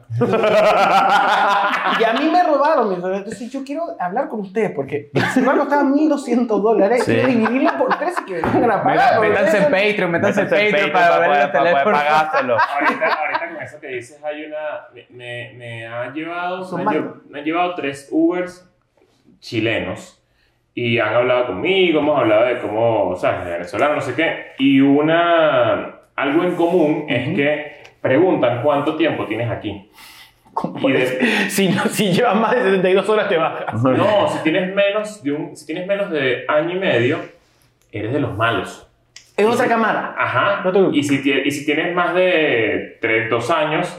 y a mí me robaron mi celular. Entonces yo quiero hablar con ustedes, porque el celular costaba 1.200 dólares, Sí. quiero dividirlo por tres y que me vengan a pagar. Métanse en Patreon, métanse en Patreon Patreon para ver para poder teléfonos. pagárselo. Ahorita, ahorita con eso que dices, hay una. Me, me, me ha llevado. Me han llevado tres Ubers chilenos y han hablado conmigo, hemos hablado de cómo, ¿sabes? De venezolano, no sé qué. Y una. Algo en común es que preguntan cuánto tiempo tienes aquí. Y de- Si, no- si llevas más de 72 horas te bajas. no, si tienes menos de un, si tienes menos de año y medio, eres de los malos. Es otra cámara. Ajá. No te. Y si, y si tienes más de 3, 2 años,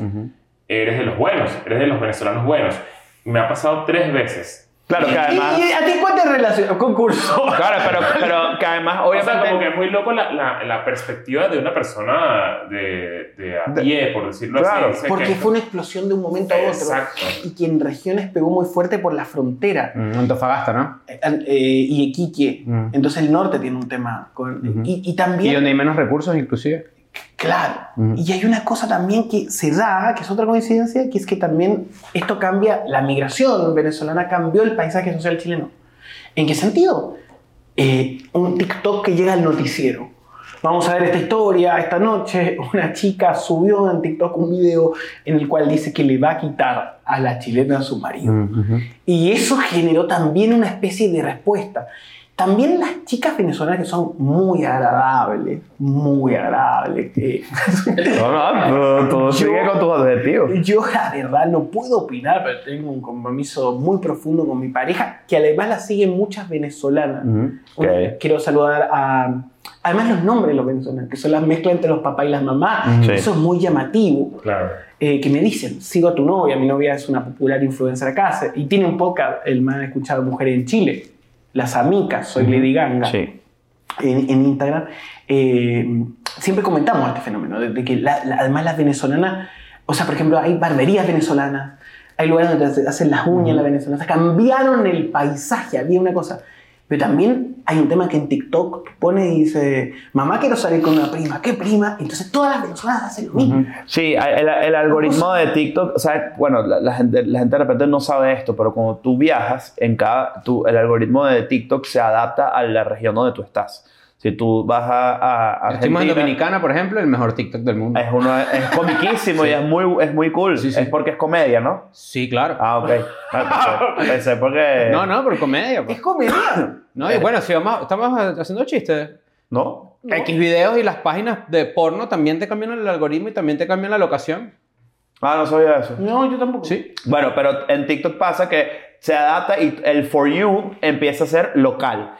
eres de los buenos, eres de los venezolanos buenos. Me ha pasado tres veces. Claro que ¿Y, además. y a ti cuál te relaciona? Concurso. Claro, pero, pero que además, O sea, obviamente. como que es muy loco la, la, la perspectiva de una persona de, de a pie, por decirlo Claro, así. O sea, Porque que- fue una explosión de un momento a otro. Exacto. Y que en regiones pegó muy fuerte por la frontera. Mm, Antofagasta, ¿no? Eh, eh, y Iquique. Mm. Entonces el norte tiene un tema. Con, y, y Y también. donde hay menos recursos, inclusive. Claro. Mm. Y hay una cosa también que se da, que es otra coincidencia, que es que también esto cambia, la migración venezolana cambió el paisaje social chileno. ¿En qué sentido? Eh, un TikTok que llega al noticiero. Vamos a ver esta historia. Esta noche una chica subió en TikTok un video en el cual dice que le va a quitar a la chilena a su marido. Mm. Y eso generó también una especie de respuesta. También las chicas venezolanas que son muy agradables, muy agradables. eh, No, no, tú, sigue con tus objetivos. yo la verdad no puedo opinar, pero tengo un compromiso muy profundo con mi pareja, que además la siguen muchas venezolanas. Ok. Quiero saludar a... Además los nombres de los venezolanos, que son las mezclas entre los papás y las mamás. Sí. Eso es muy llamativo. Claro. Eh, que me dicen, sigo a tu novia, mi novia es una popular influencer acá, y tiene un podcast, el más escuchado Mujeres en Chile, Las Amicas, soy Lady Ganga, Sí. en, en Instagram, eh, siempre comentamos este fenómeno, de, de que la- la- además las venezolanas O sea, por ejemplo, hay barberías venezolanas, hay lugares donde hacen las uñas las venezolanas. Cambiaron el paisaje, había una cosa. Pero también hay un tema que en TikTok tú pones y dice, mamá quiero salir con una prima, ¿qué prima? Entonces todas las venezolanas hacen lo mismo. Sí, el, el algoritmo de TikTok, o sea, bueno, la, la gente, la gente de repente no sabe esto, pero cuando tú viajas, en cada, tú, el algoritmo de TikTok se adapta a la región donde tú estás. Si tú vas a, a Estuvimos en Argentina, Dominicana, por ejemplo, el mejor TikTok del mundo. es, uno, es comiquísimo y es muy, es muy cool. Sí, sí. Es porque es comedia, ¿no? Sí, claro. Ah, ok. Ah, pensé, pensé porque... No, no, pero comedia. pues. Es comedia. No, y bueno, si vamos, estamos haciendo chistes. ¿No? No. X videos y las páginas de porno también te cambian el algoritmo y también te cambian la locación. Ah, no sabía eso. No, yo tampoco. Sí. Bueno, pero en TikTok pasa que se adapta y el For You empieza a ser local.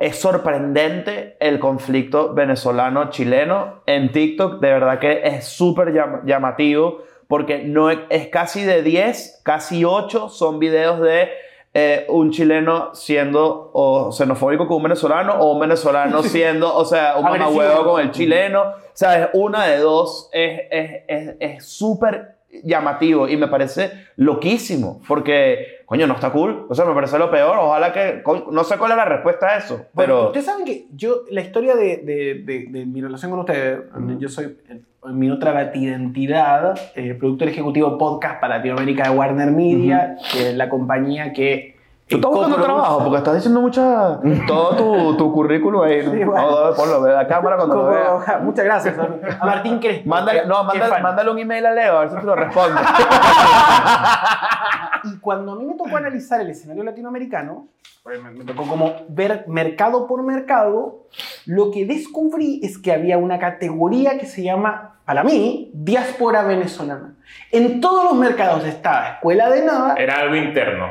Es sorprendente el conflicto venezolano-chileno en TikTok. De verdad que es súper llam- llamativo porque no es, es casi de 10, casi 8 son videos de eh, un chileno siendo o xenofóbico con un venezolano o un venezolano siendo, o sea, un mamahuevo con el chileno. O sea, es una de dos. Es es- es- es súper llamativo y me parece loquísimo porque, coño, no está cool. O sea, me parece lo peor. Ojalá que. No sé cuál es la respuesta a eso, Bueno, pero. ustedes saben que yo, la historia de, de- de- de mi relación con ustedes, yo soy eh, mi otra identidad, eh, productor ejecutivo podcast para Latinoamérica de Warner Media, que es la compañía que... Tú estás buscando trabajo porque estás diciendo mucha. todo tu, tu currículum ahí. Sí, bueno. No, ponlo, ve la cámara cuando lo veas. muchas gracias a Martín Crespo. Mándale, no, mándale, mándale un email a Leo a ver si te lo responde. Y cuando a mí me tocó analizar el escenario latinoamericano, me, me tocó como ver mercado por mercado, lo que descubrí es que había una categoría que se llama, para mí, diáspora venezolana. En todos los mercados estaba Escuela de Nada, Era algo interno.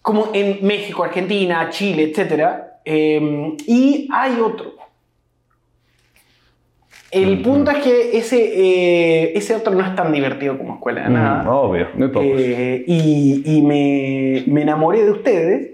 como en México, Argentina, Chile, etc. Eh, y hay otro. El punto es que ese, eh, ese otro no es tan divertido como Escuela de Nada. Obvio. Muy pocos. Eh, y y me, me enamoré de ustedes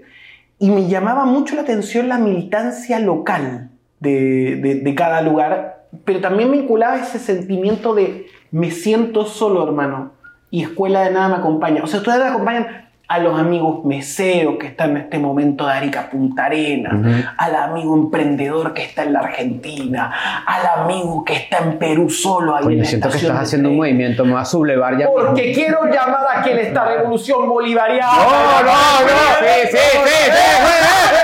y me llamaba mucho la atención la militancia local de, de- de cada lugar, pero también me vinculaba ese sentimiento de me siento solo, hermano, y escuela de nada me acompaña. O sea, ustedes acompañan a los amigos meseros que están en este momento de Arica Punta Arena, al amigo emprendedor que está en la Argentina, al amigo que está en Perú solo ahí en Coño, la siento que estás haciendo un movimiento, me va a sublevar ya. Porque quiero llamar a quien esta revolución bolivariana. No, no, no. Sí, sí, sí, sí.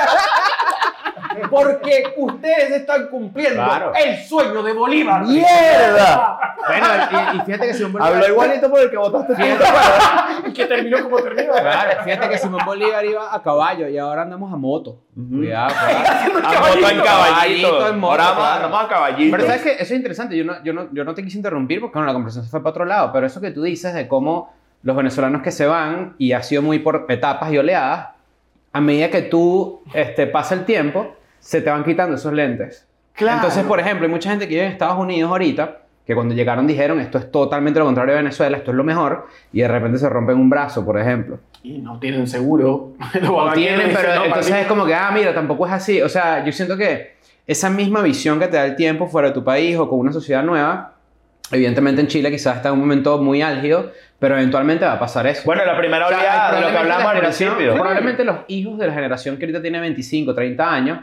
Porque ustedes están cumpliendo Claro. el sueño de Bolívar. ¡Mierda! Bueno, y, y fíjate que Simón Bolívar. Habló igualito por el que votaste tú. que terminó como terminó. Claro, fíjate que Simón Bolívar iba a caballo y ahora andamos a moto. Cuidado, cuidado. A moto en caballito. En moto, Ahora vamos, claro. andamos a caballito. Pero sabes que eso es interesante. Yo no, yo, no, yo no te quise interrumpir porque bueno, la conversación se fue para otro lado. Pero eso que tú dices de cómo los venezolanos que se van y ha sido muy por etapas y oleadas, a medida que tú este, pasa el tiempo, se te van quitando esos lentes. Claro. Entonces, por ejemplo, hay mucha gente que vive en Estados Unidos ahorita que cuando llegaron dijeron esto es totalmente lo contrario de Venezuela, esto es lo mejor, y de repente se rompen un brazo, por ejemplo. Y no tienen seguro. Lo tienen, pero entonces es como que, ah, mira, tampoco es así. O sea, yo siento que esa misma visión que te da el tiempo fuera de tu país o con una sociedad nueva, evidentemente en Chile quizás está en un momento muy álgido, pero eventualmente va a pasar eso. Bueno, la primera O sea, oleada, de lo que hablamos la al principio. Probablemente los hijos de la generación que ahorita tiene 25, 30 años,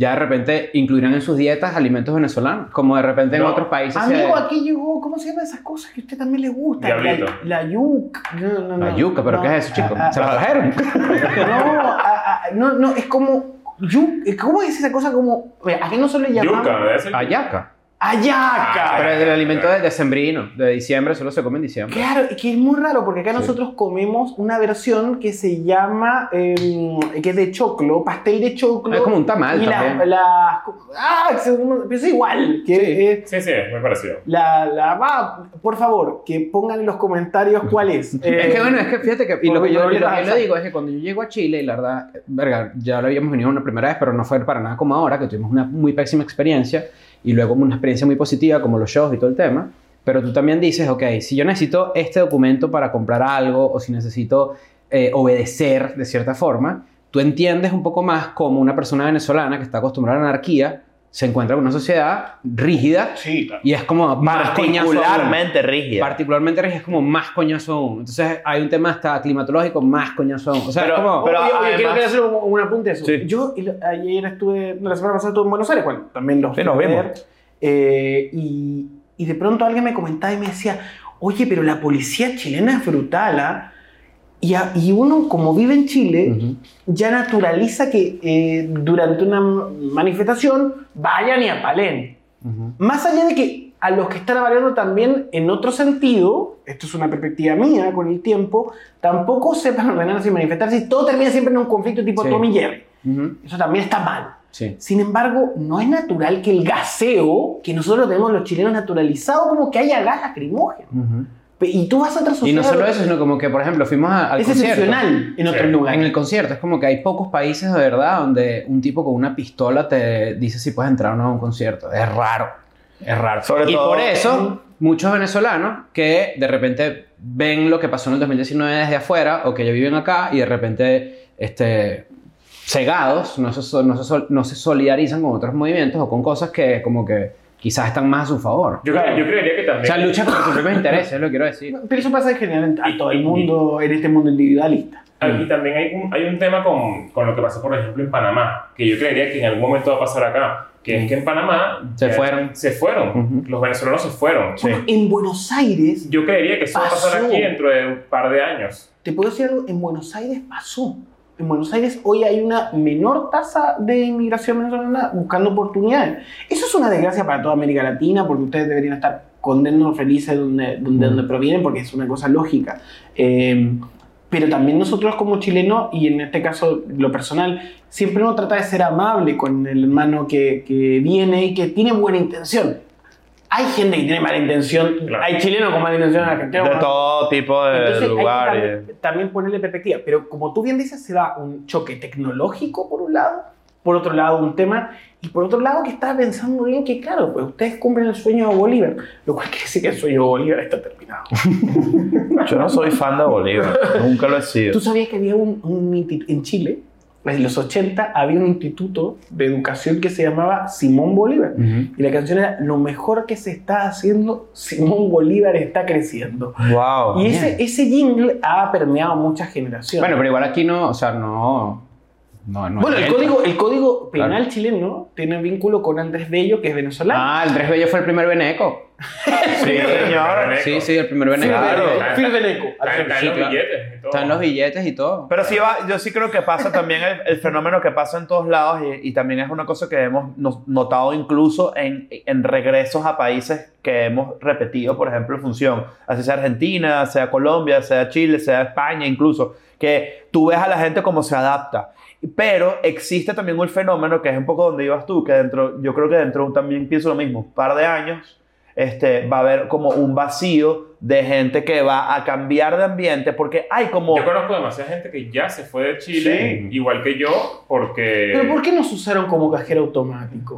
ya de repente incluirán en sus dietas alimentos venezolanos, como de repente en No. otros países. se- Amigo, aquí llegó, ¿cómo se llaman esas cosas que a usted también le gusta? La, la yuca. No, no, La yuca, pero No, ¿qué es eso, chicos? ah, ¿Se la trajeron? No, no, no, es como. yu- ¿Cómo es esa cosa como.? ¿A qué no se le llama? Yuca, ser. Ayaca. Ayaca. Pero es el alimento de decembrino, de diciembre, solo se come en diciembre. Claro, es que es muy raro porque acá Sí. nosotros comemos una versión que se llama, em, que es de choclo, pastel de choclo. Es como un tamal y la, también. la- ah, es pero es igual. Que, Sí. eh, Sí, sí, es muy parecido. la, la, va, por favor, que pongan en los comentarios cuál es. Es Eh, que bueno, es que fíjate que, y lo que yo, lo que yo por- le digo es que cuando yo llego a Chile, y la verdad, verga, ya lo habíamos venido una primera vez, pero no fue para nada como ahora, que tuvimos una muy pésima experiencia, y luego una experiencia muy positiva, como los shows y todo el tema, pero tú también dices, ok, si yo necesito este documento para comprar algo, o si necesito eh, obedecer de cierta forma, tú entiendes un poco más como una persona venezolana que está acostumbrada a la anarquía, se encuentra con una sociedad rígida Sí, claro. y es como más coñazo aún. Particularmente rígida. Particularmente rígida es como más coñazo aún. Entonces hay un tema hasta climatológico más coñazo aún. O sea, Pero- es como... pero- Oye, oye, quiero, además- quiero hacer un, un apunte de eso. Sí. Yo ayer estuve, la semana pasada estuve en Buenos Aires, bueno, también los Sí, nos vimos. ver, eh, y, y de pronto alguien me comentaba y me decía, oye, pero la policía chilena es brutal, ¿ah? Y, a- y uno, como vive en Chile, Ujú. ya naturaliza que eh, durante una manifestación vayan y apalen. Ujú. Más allá de que a los que están variando también en otro sentido, esto es una perspectiva mía con el tiempo, tampoco sepan ordenarse y manifestarse y todo termina siempre en un conflicto tipo Sí. Tom y Jerry. Ujú. Eso también está mal. Sí. Sin embargo, no es natural que el gaseo, que nosotros tenemos los chilenos naturalizado, como que haya gas lacrimógeno. Y tú vas a otra Y sociedad. no solo eso, sino como que, por ejemplo, fuimos a- al es concierto. excepcional en otros Sí. lugares. En el concierto, es como que hay pocos países de verdad donde un tipo con una pistola te dice si puedes entrar o no a un concierto. Es raro. Es raro. Sobre y todo- por eso, muchos venezolanos que de repente ven lo que pasó en el 2019 desde afuera o que ya viven acá y de repente este, cegados, no se, no, se, no se solidarizan con otros movimientos o con cosas que como que quizás están más a su favor. Yo, creo- yo creería que O también. sea, lucha por sus propios intereses, es lo que quiero decir. Pero eso pasa en general en- a Y- todo el mundo, en este mundo individualista. Ah, Y también hay un, hay un tema con, con lo que pasó, por ejemplo, en Panamá, que yo creería que en algún momento va a pasar acá, que es que en Panamá Se fueron. Se fueron. Ujú. Los venezolanos se fueron. En Buenos Aires, Yo creería que eso va a pasar Pasó. aquí dentro de un par de años. te puedo decir algo, en Buenos Aires pasó. En Buenos Aires hoy hay una menor tasa de inmigración venezolana buscando oportunidades. Eso es una desgracia para toda América Latina porque ustedes deberían estar contentos, felices de donde, donde, Mm. donde provienen porque es una cosa lógica. Eh, pero también nosotros como chilenos, y en este caso lo personal, siempre uno trata de ser amable con el hermano que, que viene y que tiene buena intención. Hay gente que tiene mala intención, Claro. hay chilenos con mala intención en Argentina. De todo tipo de Entonces lugares. también, también ponerle perspectiva. Pero como tú bien dices, se da un choque tecnológico por un lado, por otro lado un tema, y por otro lado que estaba pensando bien que, claro, pues ustedes cumplen el sueño de Bolívar, lo cual quiere decir que el sueño de Bolívar está terminado. Yo no soy fan de Bolívar. Nunca lo he sido. ¿Tú sabías que había un, un en Chile, en los 80, había un instituto de educación que se llamaba Simón Bolívar? Ujú. Y la canción era Lo mejor que se está haciendo, Simón Bolívar está creciendo. Wow. Y ese, ese jingle ha permeado muchas generaciones. Bueno, pero igual aquí no, o sea, no. No, no Bueno, el código, el código penal Claro. chileno tiene vínculo con Andrés Bello, que es venezolano. Ah, el Andrés Bello fue el primer veneco. Sí, señor. Sí, sí, el primer veneco. Claro. Phil Beneco. Está, está en Sí, los claro. billetes y todo. Están los billetes y todo. Pero sí va, yo sí creo que pasa también el, el fenómeno que pasa en todos lados y, y también es una cosa que hemos no- notado incluso en, en regresos a países que hemos repetido, por ejemplo, en función, así sea Argentina, sea Colombia, sea Chile, sea España incluso, que tú ves a la gente cómo se adapta. Pero existe también un fenómeno que es un poco donde ibas tú, que dentro, yo creo que dentro también pienso lo mismo, un par de años este, va a haber como un vacío de gente que va a cambiar de ambiente porque hay como... Yo conozco demasiada gente que ya se fue de Chile, igual que yo, porque. Pero ¿por qué nos usaron como cajero automático?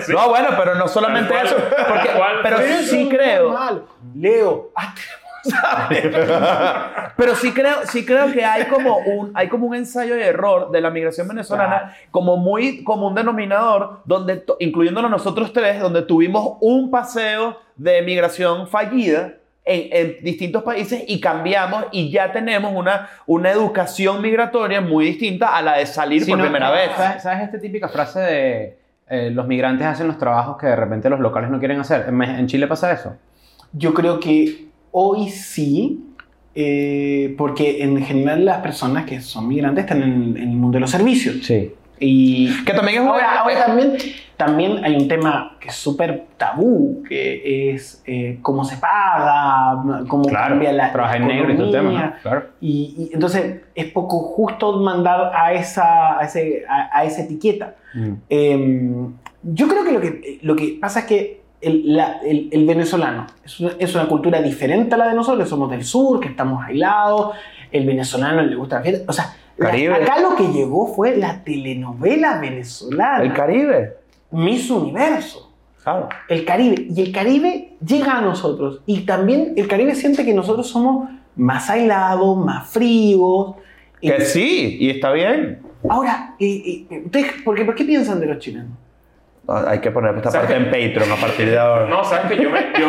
Sí. No, bueno, pero no solamente eso. porque- pero sí creo. normal. Leo, Pero sí creo, sí creo que hay como un, hay como un ensayo de error de la migración venezolana, como muy como un denominador, donde, incluyéndonos nosotros tres, donde tuvimos un paseo de migración fallida. En, en distintos países y cambiamos y ya tenemos una, una educación migratoria muy distinta a la de salir Sí, por no, primera eh, vez. ¿Sabes, sabes esta típica frase de eh, los migrantes hacen los trabajos que de repente los locales no quieren hacer? ¿En, en Chile pasa eso? Yo creo que hoy sí, eh, porque en general las personas que son migrantes están en, en el mundo de los servicios. Sí. Y Que también es ahora, una- ahora también, también hay un tema que es súper tabú, que es eh, cómo se paga, cómo cambia la, Trabaja la en negro y todo el tema. ¿no? Claro. Y, y entonces es poco justo mandar a esa, a ese, a, a esa etiqueta. Mm. Eh, yo creo que lo que, lo que pasa es que el, la- el- el venezolano es una, es una cultura diferente a la de nosotros, que somos del sur, que estamos aislados, el venezolano le gusta la fiesta. O sea, la- acá lo que llegó fue la telenovela venezolana, El Caribe. Miss Universo. Claro. El Caribe. Y el Caribe llega a nosotros. Y también el Caribe siente que nosotros somos más aislados, más fríos. Que sí, y está bien. Ahora, ¿ustedes por qué, por qué piensan de los chilenos? Hay que poner esta ¿Sabes parte en Patreon a partir de ahora. No, sabes que yo, me, yo,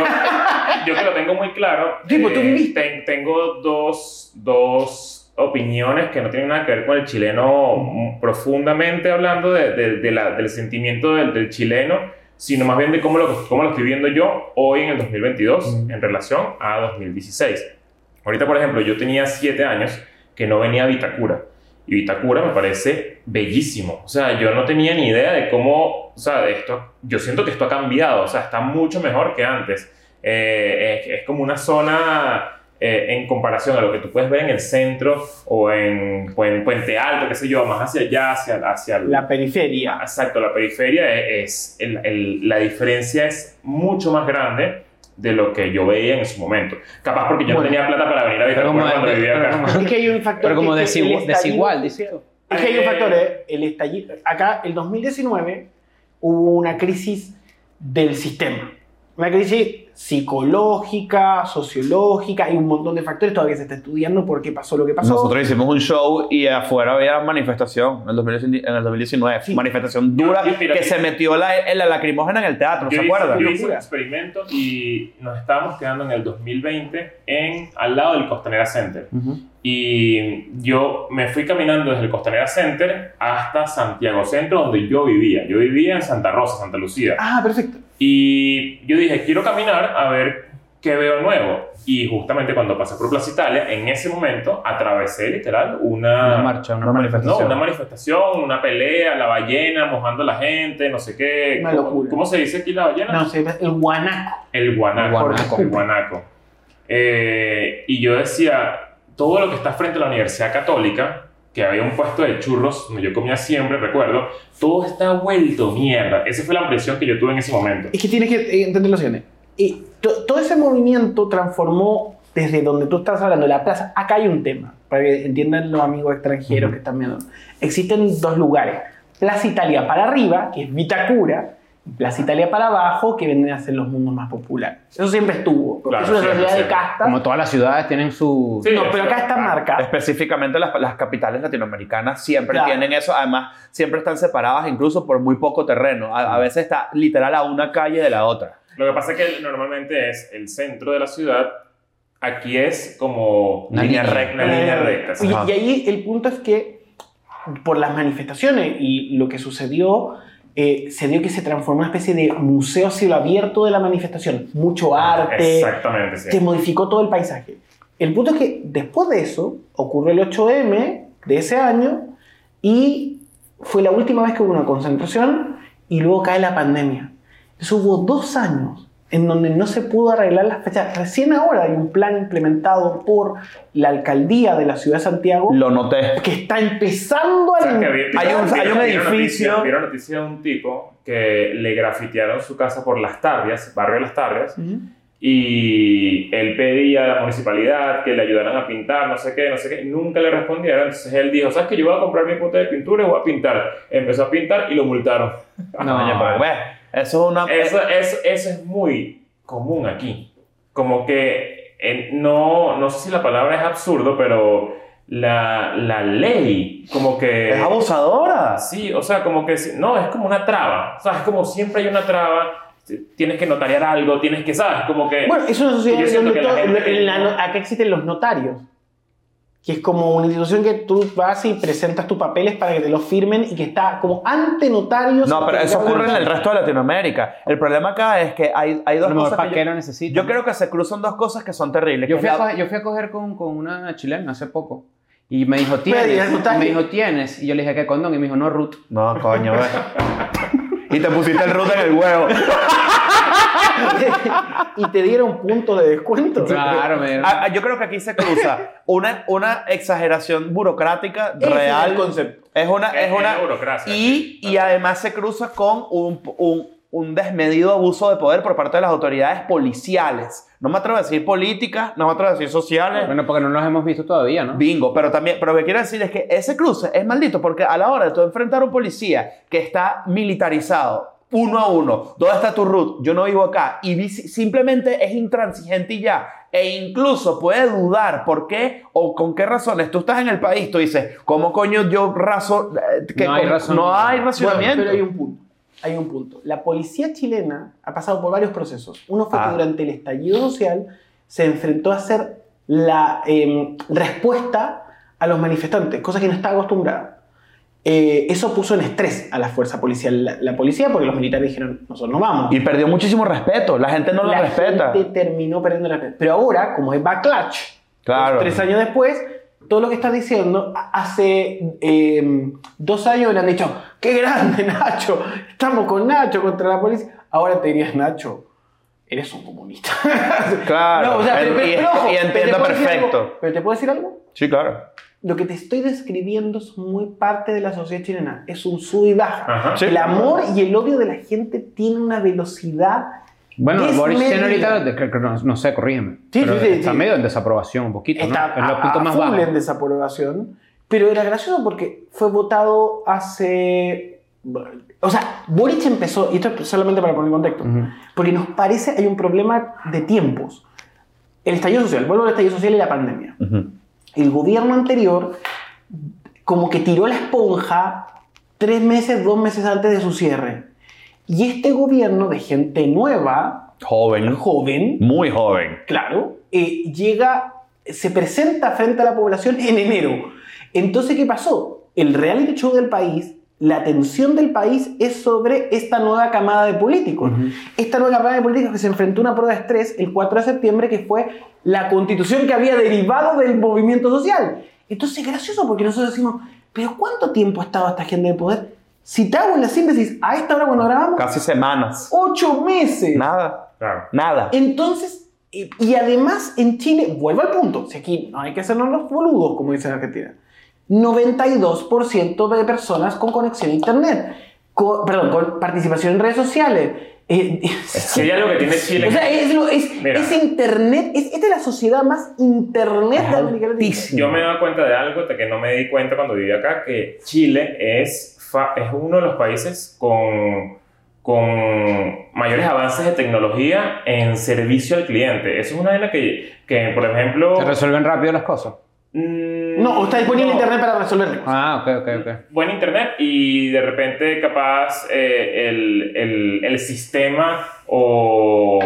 yo que lo tengo muy claro. Tú eh, ten- tengo dos, dos opiniones que no tienen nada que ver con el chileno mm, profundamente hablando de, de- de la- del sentimiento del, del chileno, sino más bien de cómo lo, cómo lo estoy viendo yo hoy en el 2022 en relación a 2016. Ahorita, por ejemplo, yo tenía siete años que no venía a Vitacura. Y Vitacura me parece bellísimo. O sea, yo no tenía ni idea de cómo, o sea, de esto, yo siento que esto ha cambiado, o sea, está mucho mejor que antes. Eh, es, es como una zona eh, en comparación a lo que tú puedes ver en el centro o en, o en Puente Alto, qué sé yo, más hacia allá, hacia, hacia el- La periferia. Exacto, la periferia es, es- el- el- la diferencia es mucho más grande de lo que yo veía en ese momento. Capaz porque yo Bueno. no tenía plata para venir a como, cuando vivía pero acá. como- Es que hay un factor. pero como que- que desigu- el estallido- desigual, dices tú. Es que hay un Eh, factor, ¿eh? el estallido. Acá, el 2019, hubo una crisis del sistema. Una crisis psicológica, sociológica, hay un montón de factores. Todavía se está estudiando por qué pasó lo que pasó. Nosotros hicimos un show y afuera había manifestación en el 2019, en el 2019. Sí. manifestación dura Yo- yo- mira, que se metió la, en la lacrimógena en el teatro, ¿se acuerdan? yo hice un experimento y nos estábamos quedando en el 2020 en, al lado del Costanera Center. Y yo me fui caminando desde el Costanera Center hasta Santiago Centro, donde yo vivía. Yo vivía en Santa Rosa, Santa Lucía. Ah, perfecto. Y yo dije, quiero caminar a ver qué veo nuevo. Y justamente cuando pasé por Plaza Italia, en ese momento atravesé literal una, Una marcha, una una manifestación. no, una manifestación, una pelea, la ballena mojando a la gente, no sé qué. Una ¿Cómo- locura. ¿Cómo se dice aquí la ballena? No sé, el guanaco. El guanaco. El guanaco. El guanaco. Eh, y yo decía, todo lo que está frente a la Universidad Católica, que había un puesto de churros donde yo comía siempre, recuerdo, todo está vuelto mierda. Esa fue la impresión que yo tuve en ese momento. Es que tienes que eh, entender lo siguiente. Y to- todo ese movimiento transformó desde donde tú estás hablando, la plaza. Acá hay un tema, para que entiendan los amigos extranjeros que están viendo. Existen dos lugares. Plaza Italia para arriba, que es Vitacura, Plaza Italia para abajo, que vienen a ser los mundos más populares. Eso siempre estuvo. porque Claro, es una siempre, sociedad de siempre. castas. Como todas las ciudades tienen su... Sí, no, pero acá está marcado. Específicamente las, las capitales latinoamericanas siempre Claro. tienen eso, además siempre están separadas incluso por muy poco terreno. A, a veces está literal a una calle de la otra. Lo que pasa es que normalmente es el centro de la ciudad. Aquí es como Una línea línea. recta. una línea recta. sí. Y, y ahí el punto es que por las manifestaciones y lo que sucedió, eh, se dio que se transformó en una especie de museo a cielo abierto de la manifestación. Mucho arte, Exactamente, sí. se modificó todo el paisaje. El punto es que después de eso ocurrió el 8M de ese año y fue la última vez que hubo una concentración y luego cae la pandemia. Entonces hubo dos años en donde no se pudo arreglar las fechas. Recién ahora hay un plan implementado por la alcaldía de la ciudad de Santiago Lo noté. que está empezando a... ¿Sabes que vi- Hay un- hay un vi una edificio- noticia- vi una noticia de un tipo que le grafitearon su casa por Las Tarrias, barrio de Las Tarrias, Ujú. y él pedía a la municipalidad que le ayudaran a pintar, no sé qué, no sé qué, nunca le respondieron. Entonces él dijo, ¿sabes que Yo voy a comprar mi puta de pintura y voy a pintar. Empezó a pintar y lo multaron. No, ve, eso es una... Eso, eso, eso es muy común aquí. Como que, eh, no, no sé si la palabra es absurdo, pero la, la ley, como que... es abusadora. Sí, o sea, como que, no, es como una traba. O sea, es como siempre hay una traba, tienes que notariar algo, tienes que, ¿sabes? Como que... Bueno, es una sociedad Yo donde que la todo- gente- en la no- acá existen los notarios, que es como una institución que tú vas y presentas tus papeles para que te los firmen y que está como ante notarios. No, pero eso ocurre en el resto de Latinoamérica. El problema acá es que hay, hay dos cosas para que qué yo, lo necesitan. yo creo que se cruzan dos cosas que son terribles. Yo fui, a coger, yo fui a coger con, con una chilena hace poco. Y me dijo, Pero, ¿y el ¿tienes? Y me dijo, ¿tienes? Y yo le dije, ¿qué condón? Y me dijo, no, Ruth. No, coño, ve. y te pusiste el root en el huevo. y te dieron puntos de descuento. Claro, me dieron- Ah, ah, yo creo que aquí se cruza una, una exageración burocrática es real. el concepto. Es una, es Es una burocracia, y, y además se cruza con un, un, un desmedido abuso de poder por parte de las autoridades policiales. No me atrevo a decir políticas, no me atrevo a decir sociales. Bueno, porque no los hemos visto todavía, ¿no? Bingo, pero también, pero lo que quiero decir es que ese cruce es maldito porque a la hora de tú enfrentar a un policía que está militarizado, uno a uno, ¿dónde está tu root? Yo no vivo acá, y simplemente es intransigente y ya, e incluso puede dudar por qué o con qué razones tú estás en el país, tú dices, ¿cómo coño yo razo? eh, que No hay razón. No hay Bueno, pero hay un punto. hay un punto. La policía chilena ha pasado por varios procesos. Uno fue Ah. que durante el estallido social se enfrentó a ser la eh, respuesta a los manifestantes, cosa que no estaba acostumbrada. Eh, eso puso en estrés a la fuerza policial. La, la policía, porque los militares dijeron, nosotros no vamos. Y perdió muchísimo respeto. La gente no lo la respeta. gente terminó perdiendo respeto. Pero ahora, como es backlash, Claro. tres años después, todo lo que estás diciendo, hace eh, dos años le han dicho, qué grande Nacho, estamos con Nacho contra la policía. Ahora te dirías, Nacho, eres un comunista. Claro, el- y- ojo, y pero te entiendo puedo decir perfecto. algo, pero te puedo decir algo. Sí, claro. Lo que te estoy describiendo es muy parte de la sociedad chilena. Es un sub y baja. Ajá. Sí. El amor y el odio de la gente tiene una velocidad. Bueno, Boris tiene desmedida. ahorita, no, no sé, corrígeme. Sí, pero sí, sí, está sí. medio en desaprobación un poquito, Está ¿no? En los a- puntos a más bajos. en desaprobación. Pero era gracioso porque fue votado hace. O sea, Boric empezó, y esto es solamente para poner en contexto, Ujú. porque nos parece hay un problema de tiempos. El estallido social, vuelvo al estallido social y la pandemia. Ujú. El gobierno anterior, como que tiró la esponja tres meses, dos meses antes de su cierre. Y este gobierno de gente nueva, Joven. joven, Muy joven. claro, eh, llega, se presenta frente a la población en enero. Entonces, ¿qué pasó? El reality show del país, la atención del país es sobre esta nueva camada de políticos. Esta nueva camada de políticos que se enfrentó a una prueba de estrés el 4 de septiembre, que fue la constitución que había derivado del movimiento social. Entonces, es gracioso porque nosotros decimos, ¿pero cuánto tiempo ha estado esta gente de poder? Si te hago en la síntesis, a esta hora cuando grabamos, Casi semanas. ocho meses. Nada. Claro. Nada. Entonces, y, y además en Chile, vuelvo al punto, si aquí no hay que hacernos los boludos, como dicen en Argentina, 92% de personas con conexión a Internet, con- perdón, con participación en redes sociales. Eh, hay algo que tiene Chile. o sea, es, lo- es, Mira. es Internet, es, esta es la sociedad más Internet de América Latina. Yo me he dado cuenta de algo de que no me di cuenta cuando viví acá, que Chile es, fa- es uno de los países con, con mayores avances de tecnología en servicio al cliente. Eso es una de las que, que, por ejemplo... ¿Se resuelven rápido las cosas? Mm, No, o está disponible no. Internet para resolverlo. Ah, ok, ok, ok. buen internet y de repente capaz eh, el, el- el sistema o,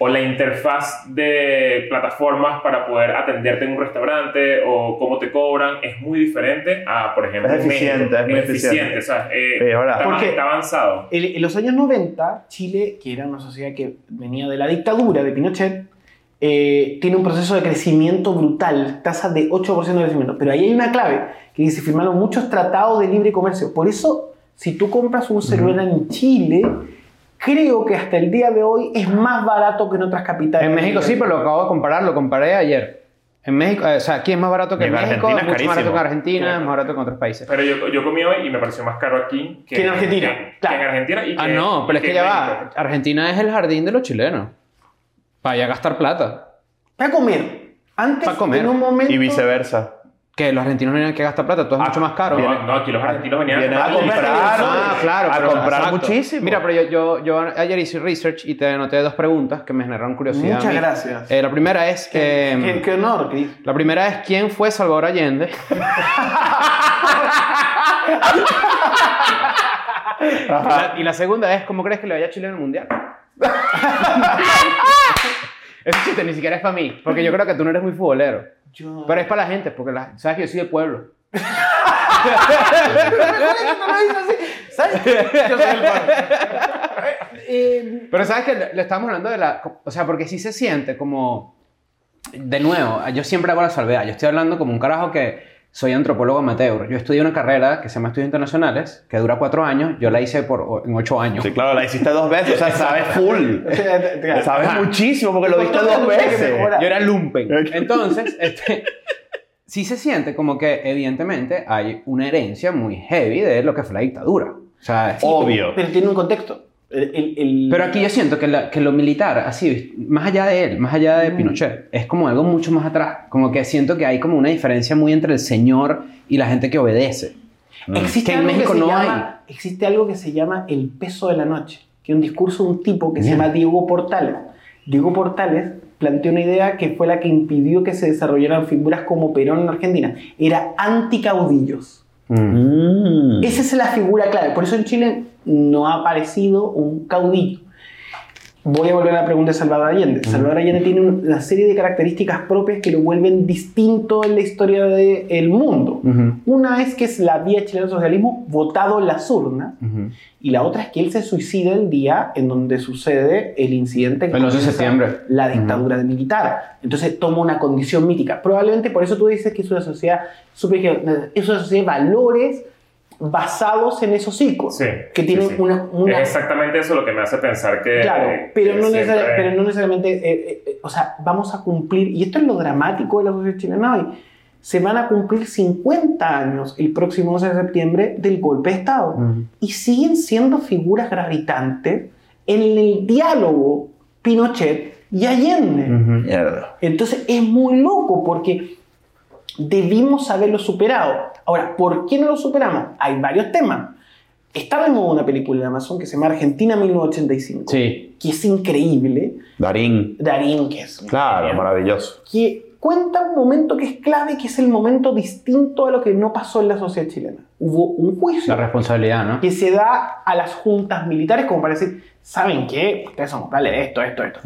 o la interfaz de plataformas para poder atenderte en un restaurante o cómo te cobran es muy diferente a, por ejemplo, Es eficiente, es muy eficiente. o sea, eh, es está, Porque- está avanzado. En, en los años 90, Chile, que era una sociedad que venía de la dictadura de Pinochet, eh, tiene un proceso de crecimiento brutal, tasa de 8% de crecimiento. Pero ahí hay una clave, que se firmaron muchos tratados de libre comercio. Por eso, si tú compras un celular en Chile, creo que hasta el día de hoy es más barato que en otras capitales. En México sí, pero lo acabo de comparar, lo comparé ayer. En México, eh, o sea, aquí es más barato que en México, Argentina es mucho más barato que en Argentina, Claro. es más barato que en otros países. Pero yo, yo comí hoy y me pareció más caro aquí que, Que en Argentina, que- que claro. en Argentina y Ah, no, pero y es que ya va. Argentina es el jardín de los chilenos. Para allá gastar plata. Para comer. Antes, Pa' comer. en un momento... Y viceversa. Que los argentinos no tienen que gastar plata, todo es Ah, mucho más caro. No, no, aquí los argentinos venían Vienen a comprar comprar. Ah, claro, a pero- comprar exacto. muchísimo. Mira, pero yo, yo, yo ayer hice research y te anoté dos preguntas que me generaron curiosidad. a Muchas mí. gracias. Eh, la primera es que... Qué, qué honor, Cris. La primera es quién fue Salvador Allende. La- y la segunda es cómo crees que le vaya a Chile en el mundial. Chiste ni siquiera es para mí, porque yo creo que tú no eres muy futbolero. Yo... Pero es para la gente, porque la- sabes que yo soy del pueblo. ¿Sabes? Yo soy el padre. Eh, Pero sabes que le estamos hablando de la. O sea, porque sí se siente como. De nuevo, yo siempre hago la salvedad. Yo estoy hablando como un carajo que soy antropólogo amateur. Yo estudié una carrera que se llama Estudios Internacionales, que dura cuatro años. Yo la hice por, en ocho años. Sí, claro, la hiciste dos veces, o sea, sabes full. Sabes muchísimo porque lo viste dos veces. Yo era lumpen. Entonces, este, sí se siente como que evidentemente hay una herencia muy heavy de lo que fue la dictadura. O sea, Sí, Obvio. Pero, pero tiene un contexto. El, el- el- Pero aquí yo siento que, la- que lo militar, así, más allá de él, más allá de Pinochet, es como algo mucho más atrás. Como que siento que hay como una diferencia muy entre el señor y la gente que obedece. existe, que en algo México no llama, existe algo que se llama el peso de la noche, que es un discurso de un tipo que se llama Diego Portales. Diego Portales planteó una idea que fue la que impidió que se desarrollaran figuras como Perón en Argentina. Era anticaudillos. Mm. Esa es la figura clave. Por eso en Chile no ha aparecido un caudillo. Voy a volver a la pregunta de Salvador Allende. Salvador Allende tiene una serie de características propias que lo vuelven distinto en la historia del mundo. Ujú. Una es que es la vía chilena del socialismo votado en las urnas. Ujú. Y la otra es que él se suicida el día en donde sucede el incidente que El 11 de septiembre. La dictadura de militar. Entonces toma una condición mítica. Probablemente por eso tú dices que es una sociedad super- es una sociedad de valores basados en esos ciclos. Sí, que tienen sí. una, una- Es exactamente eso lo que me hace pensar que. Claro, pero, que no, siempre- pero no necesariamente, eh, eh, eh, o sea, vamos a cumplir, y esto es lo dramático de la sociedad chilena hoy, se van a cumplir 50 años el próximo 11 de septiembre del golpe de Estado. Y siguen siendo figuras gravitantes en el diálogo Pinochet y Allende. Mierda. Entonces es muy loco porque debimos haberlo superado. Ahora, ¿por qué no lo superamos? Hay varios temas. Está de moda una película de Amazon que se llama Argentina 1985, Sí. que es increíble. Darín. Darín, que es Claro, maravilloso. que cuenta un momento que es clave, que es el momento distinto a lo que no pasó en la sociedad chilena. Hubo un juicio La responsabilidad, ¿no? que se da a las juntas militares como para decir, ¿saben qué? Ustedes son culpables de esto, esto, esto.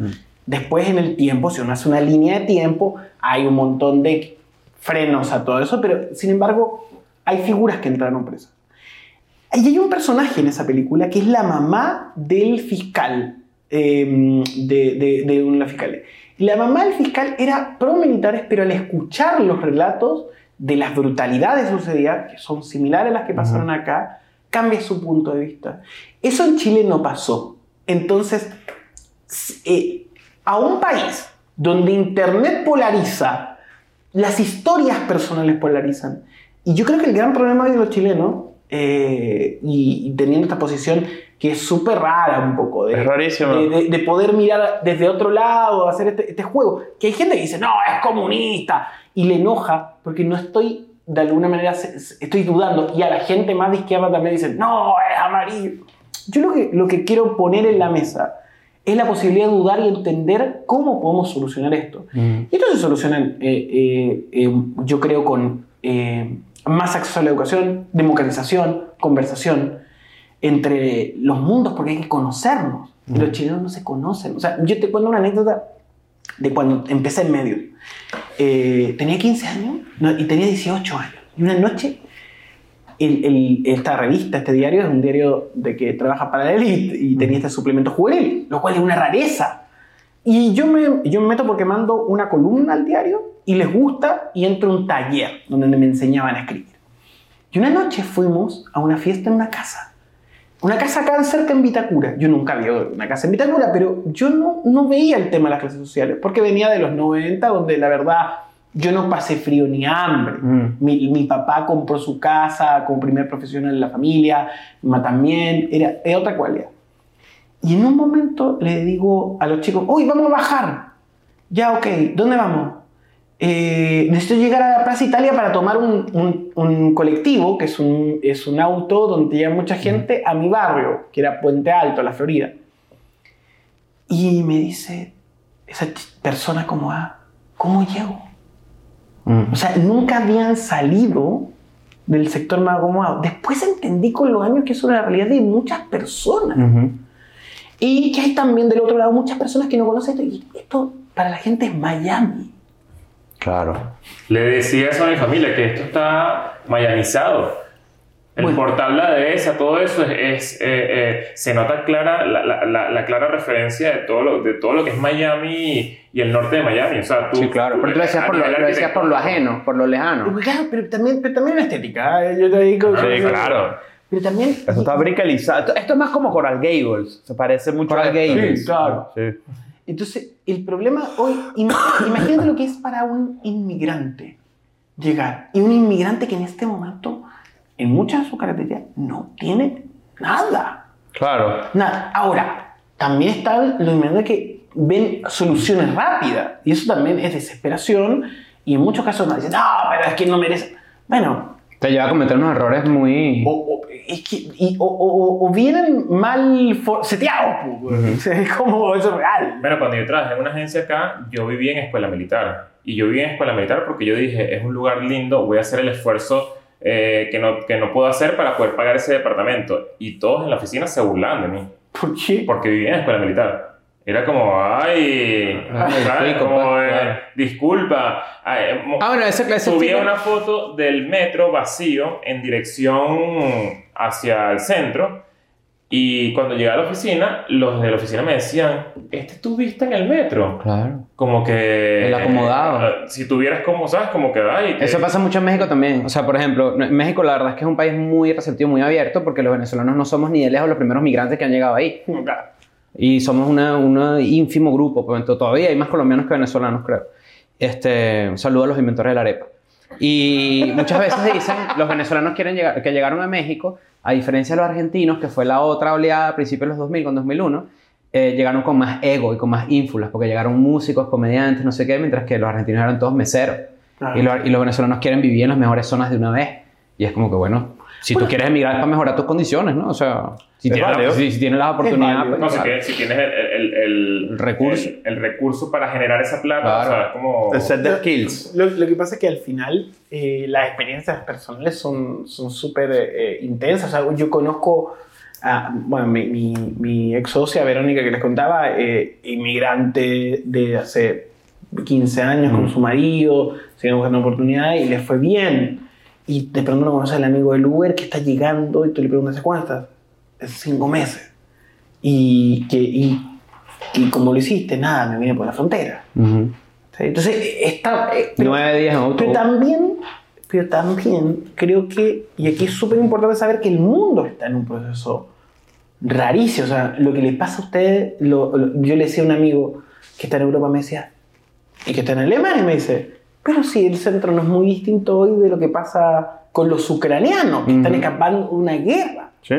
Después en el tiempo, si uno hace una línea de tiempo, hay un montón de frenos a todo eso, pero sin embargo hay figuras que entraron presas. Y hay un personaje en esa película que es la mamá del fiscal, eh, de, de, de una fiscal. La mamá del fiscal era pro militares, pero al escuchar los relatos de las brutalidades sucedidas, que son similares a las que pasaron acá, cambia su punto de vista. Eso en Chile no pasó. Entonces, eh, a un país donde Internet polariza, las historias personales polarizan, y yo creo que el gran problema de los chilenos, eh, y, y teniendo esta posición que es súper rara un poco, de, de, de- de poder mirar desde otro lado, hacer este, este juego, que hay gente que dice, no, es comunista, y le enoja, porque no estoy, de alguna manera, estoy dudando, y a la gente más de izquierda también dice, no, es amarillo. Yo lo que, lo que quiero poner en la mesa es la posibilidad de dudar y entender cómo podemos solucionar esto. Ujú. Y esto se soluciona, eh, eh, eh, yo creo, con más acceso a la educación, democratización, conversación entre los mundos, porque hay que conocernos. Y Los chilenos no se conocen. O sea, yo te cuento una anécdota de cuando empecé en medios. Eh, tenía 15 años no, y tenía 18 años. Y una noche, el- el- esta revista, este diario, es un diario de que trabaja para la élite y tenía este suplemento juvenil, lo cual es una rareza. Y yo me, yo me meto porque mando una columna al diario y les gusta y entro a un taller donde me enseñaban a escribir. Y una noche fuimos a una fiesta en una casa. Una casa acá cerca en Vitacura. Yo nunca vi una casa en Vitacura, pero yo no, no veía el tema de las clases sociales, porque venía de los 90, donde la verdad yo no pasé frío ni hambre. Mm. Mi, mi papá compró su casa como primer profesional en la familia, mi mamá también, era, era otra cualidad. Y en un momento le digo a los chicos, hoy vamos a bajar. Ya, ok, ¿dónde vamos? Eh, necesito llegar a la Plaza Italia para tomar un, un- un colectivo, que es un, es un auto donde llega mucha gente, a mi barrio, que era Puente Alto, la Florida. Y me dice, esa persona como, ah, ¿cómo llego? Mm. O sea, nunca habían salido del sector más acomodado. Después entendí con los años que eso era la realidad de muchas personas. Ujú. Y que hay también del otro lado muchas personas que no conocen esto. Y esto para la gente es Miami. Claro. Le decía eso a mi familia, que esto está mayanizado. El Bueno. portal La Dehesa, todo eso es, es, eh, eh, se nota clara la, la- la- la clara referencia de todo, lo, de todo lo que es Miami y el norte de Miami. O sea, tú, Sí, claro. tú- Pero tú lo decías por lo, lo decías por lo ajeno, por lo lejano. Claro, pero también, pero también la estética. ¿eh? Yo te digo, Sí, claro. Pero también. Esto está bricalizado. Esto, esto es más como Coral Gables. Se parece mucho Coral a. Gables. Sí, claro. Sí. Entonces, el problema hoy, im- imagínate lo que es para un inmigrante llegar. Y un inmigrante que en este momento, en muchas de sus características, no tiene nada. Claro. Nada. Ahora, también están los inmigrantes que ven soluciones rápidas. Y eso también es desesperación. Y en muchos casos nos dicen, no, pero es que no merece. Bueno, Te lleva a cometer unos errores muy... o, o- es que, y- o, o- o vienen mal seteados. pues, Es como eso es real. Bueno, cuando yo trabajé en una agencia acá, yo vivía en escuela militar. Y yo vivía en escuela militar porque yo dije, es un lugar lindo, voy a hacer el esfuerzo eh, que, no, que no puedo hacer para poder pagar ese departamento. Y todos en la oficina se burlaban de mí, ¿Por qué? porque vivía en escuela militar. Era como, ay, Ah, ¿sabes? explico, Como, eh, claro. disculpa. Ay, eh, Ah, bueno, ese, ese Subía una foto del metro vacío en dirección hacia el centro y cuando llegué a la oficina, los de la oficina me decían, ¿este tú viste en el metro? Claro. Como que... El acomodado. eh, si tuvieras como, ¿sabes? Como que, ay, que- Eso pasa mucho en México también. O sea, por ejemplo, México la verdad es que es un país muy receptivo, muy abierto, porque los venezolanos no somos ni de lejos los primeros migrantes que han llegado ahí. Y somos una ínfimo grupo, pues entonces, todavía hay más colombianos que venezolanos, creo. Este, un saludo a los inventores de la arepa. Y muchas veces dicen, los venezolanos quieren llegar, que llegaron a México, a diferencia de los argentinos, que fue la otra oleada a principios de los 2000, con 2001, eh, llegaron con más ego y con más ínfulas, porque llegaron músicos, comediantes, no sé qué, mientras que los argentinos eran todos meseros. Claro. Y, lo- y los venezolanos quieren vivir en las mejores zonas de una vez. Y es como que, bueno, si tú quieres emigrar es para mejorar tus condiciones, ¿no? O sea, si Es tienes, la- válido. si, si tienes las oportunidades. pues, No, si tienes, si tienes el, el- el- El recurso. El, el recurso para generar esa plata, Claro. o sea, es como... El set de skills. Lo, lo que pasa es que al final eh, las experiencias personales son son súper eh, intensas. O sea, yo conozco a, bueno, mi, mi, mi ex socia Verónica que les contaba, eh, inmigrante de hace 15 años con su marido, siguen buscando oportunidad y les fue bien. Y de pronto no conoce al amigo del Uber que está llegando y tú le preguntas, ¿hace cuánto estás? Hace cinco meses. Y, que, y, y como lo hiciste, nada, me vine por la frontera. Ujú. ¿sí? Entonces, está... eh, pero- Nueve días en pero autobús. también, pero también creo que, y aquí es súper importante saber que el mundo está en un proceso rarísimo. O sea, lo que les pasa a ustedes, lo- lo- yo le decía a un amigo que está en Europa, me decía, y que está en Alemania, y me dice, pero sí, el centro no es muy distinto hoy de lo que pasa con los ucranianos, que están Ujú. escapando de una guerra. ¿Sí?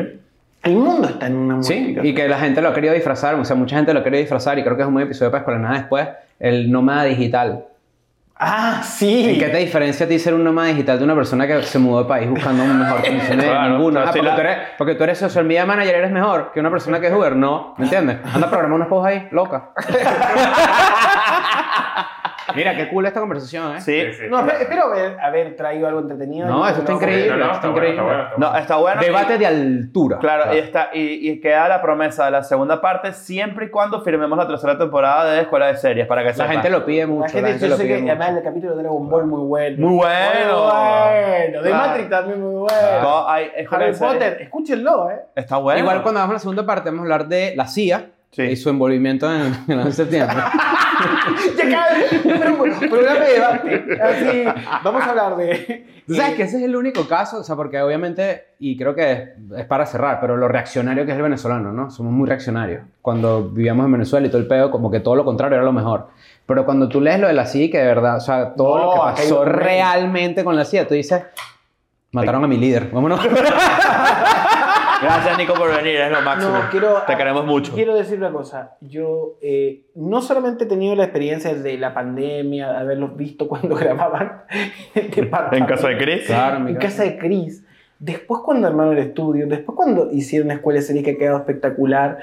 El mundo está en una Sí, y que la gente lo ha querido disfrazar, o sea, mucha gente lo ha querido disfrazar y creo que es un buen episodio para Escuela de Nada después, el nómada digital. Ah, sí. ¿En qué te diferencia a ti ser un nómada digital de una persona que se mudó de país buscando un mejor condiciones? Claro, Ninguna. pero Ah, porque, la- tú eres, porque tú eres social media manager, eres mejor que una persona que es Uber. No, ¿me entiendes? Anda a programar unos posts ahí, loca. Mira, qué cool esta conversación, ¿eh? Sí. Sí, sí. No, espe- espero haber, haber traído algo entretenido. No, eso está increíble. No, no, está está bueno, increíble. está bueno, está No, está bueno. Debate de altura. Claro, y, está, y, y queda la promesa de la segunda parte siempre y cuando firmemos la tercera temporada de Escuela de Series para que La gente lo pide La mucho. gente, La gente yo lo sé pide que mucho. además el capítulo de Dragon Ball muy bueno. Muy bueno. Muy bueno. De Claro. Matrix también muy bueno. Hay- Escuela Harry. Potter, escúchenlo, ¿eh? Está bueno. Igual cuando vamos a la segunda parte vamos a hablar de la CIA Sí. y su envolvimiento en, en el 11 de septiembre. Ya cada pero, programa de debate. Así, vamos a hablar de. ¿Tú sabes que ese es el único caso? O sea, porque obviamente, y creo que es, es para cerrar, pero lo reaccionario que es el venezolano, ¿no? Somos muy reaccionarios. Cuando vivíamos en Venezuela y todo el pedo, como que todo lo contrario era lo mejor. Pero cuando tú lees lo de la CIA, que de verdad, o sea, todo No, lo que pasó realmente con la CIA, tú dices, mataron a mi líder, vámonos. Gracias, Nico, por venir. Es lo máximo. No, quiero, Te queremos mucho. Quiero decir una cosa. Yo eh, no solamente he tenido la experiencia de la pandemia, de haberlos visto cuando grababan en, En casa de Chris. Claro, en casa de Chris. Después cuando armaron el estudio, después cuando hicieron una escuela de serie que ha quedado espectacular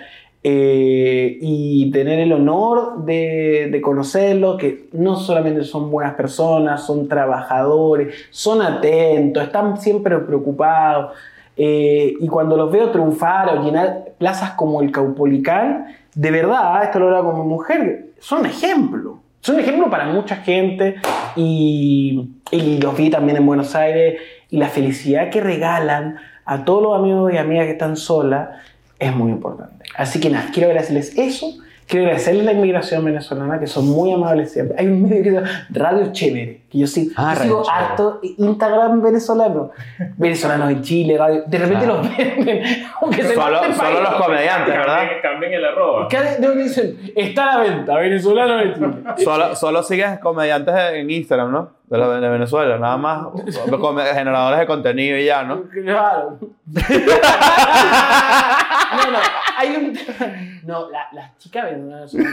eh, y tener el honor de, de conocerlo, que no solamente son buenas personas, son trabajadores, son atentos, están siempre preocupados. Eh, y cuando los veo triunfar o llenar plazas como el Caupolicán, de verdad, esto lo hablo como mujer, son ejemplo. Son ejemplo para mucha gente y, y los vi también en Buenos Aires y la felicidad que regalan a todos los amigos y amigas que están solas es muy importante. Así que nada, quiero agradecerles eso, quiero agradecerles la inmigración venezolana que son muy amables siempre. Hay un medio que se llama Radio Chévere, que yo, sí, Ah, yo sigo Chévere. harto Instagram venezolano, venezolanos en Chile, radio, de repente Claro. los venden, aunque se Solo, solo los comediantes, ¿verdad? Cambien, cambien el arroba. Donde dicen, está a la venta, venezolano en Chile. Solo, solo sigues comediantes en Instagram, ¿no? De, la- de Venezuela, nada más. Generadores de contenido y ya, ¿no? Claro. no, no, hay un. No, la- las chicas venezolanas son,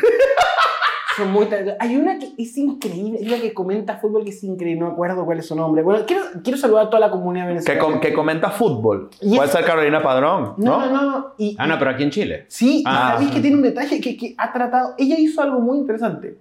son muy. Hay una que es increíble, hay una que comenta fútbol que es increíble, no me acuerdo cuál es su nombre. Bueno, quiero, quiero saludar a toda la comunidad Que, venezolana. com- que comenta fútbol. Y Puede es- ser Carolina Padrón, No, ¿no? no, no. Y, Ah, no, pero aquí en Chile. Sí, y Ah, sabéis sí. que tiene un detalle que, que ha tratado. Ella hizo algo muy interesante.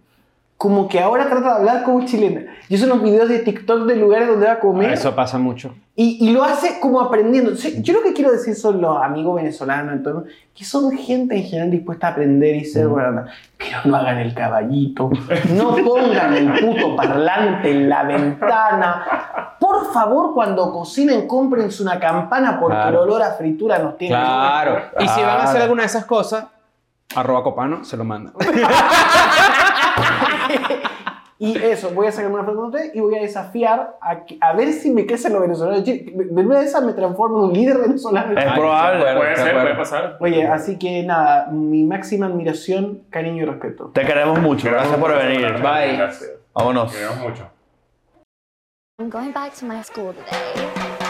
Como que ahora trata de hablar como chilena. Y son unos videos de TikTok de lugares donde va a comer. Eso pasa mucho. Y, y lo hace como aprendiendo. Yo lo que quiero decir son los amigos venezolanos, entonces, que son gente en general dispuesta a aprender y ser buena. Pero no hagan el caballito. No pongan el puto parlante en la ventana. Por favor, cuando cocinen, cómprense una campana porque Claro. el olor a fritura nos tiene. Claro. Y si van a hacer Claro. alguna de esas cosas, arroba copano, se lo manda. Y eso, voy a sacarme una foto con ustedes y voy a desafiar a, que- a ver si me crecen los venezolanos de una de esas me transformo en un líder venezolano. Es Ay, probable. Puede de ser, puede pasar. Oye, así que nada, mi máxima admiración, cariño y respeto. Te queremos mucho. Gracias por venir. Bye. Gracias. Vámonos. Queremos mucho. I'm going back to my school today.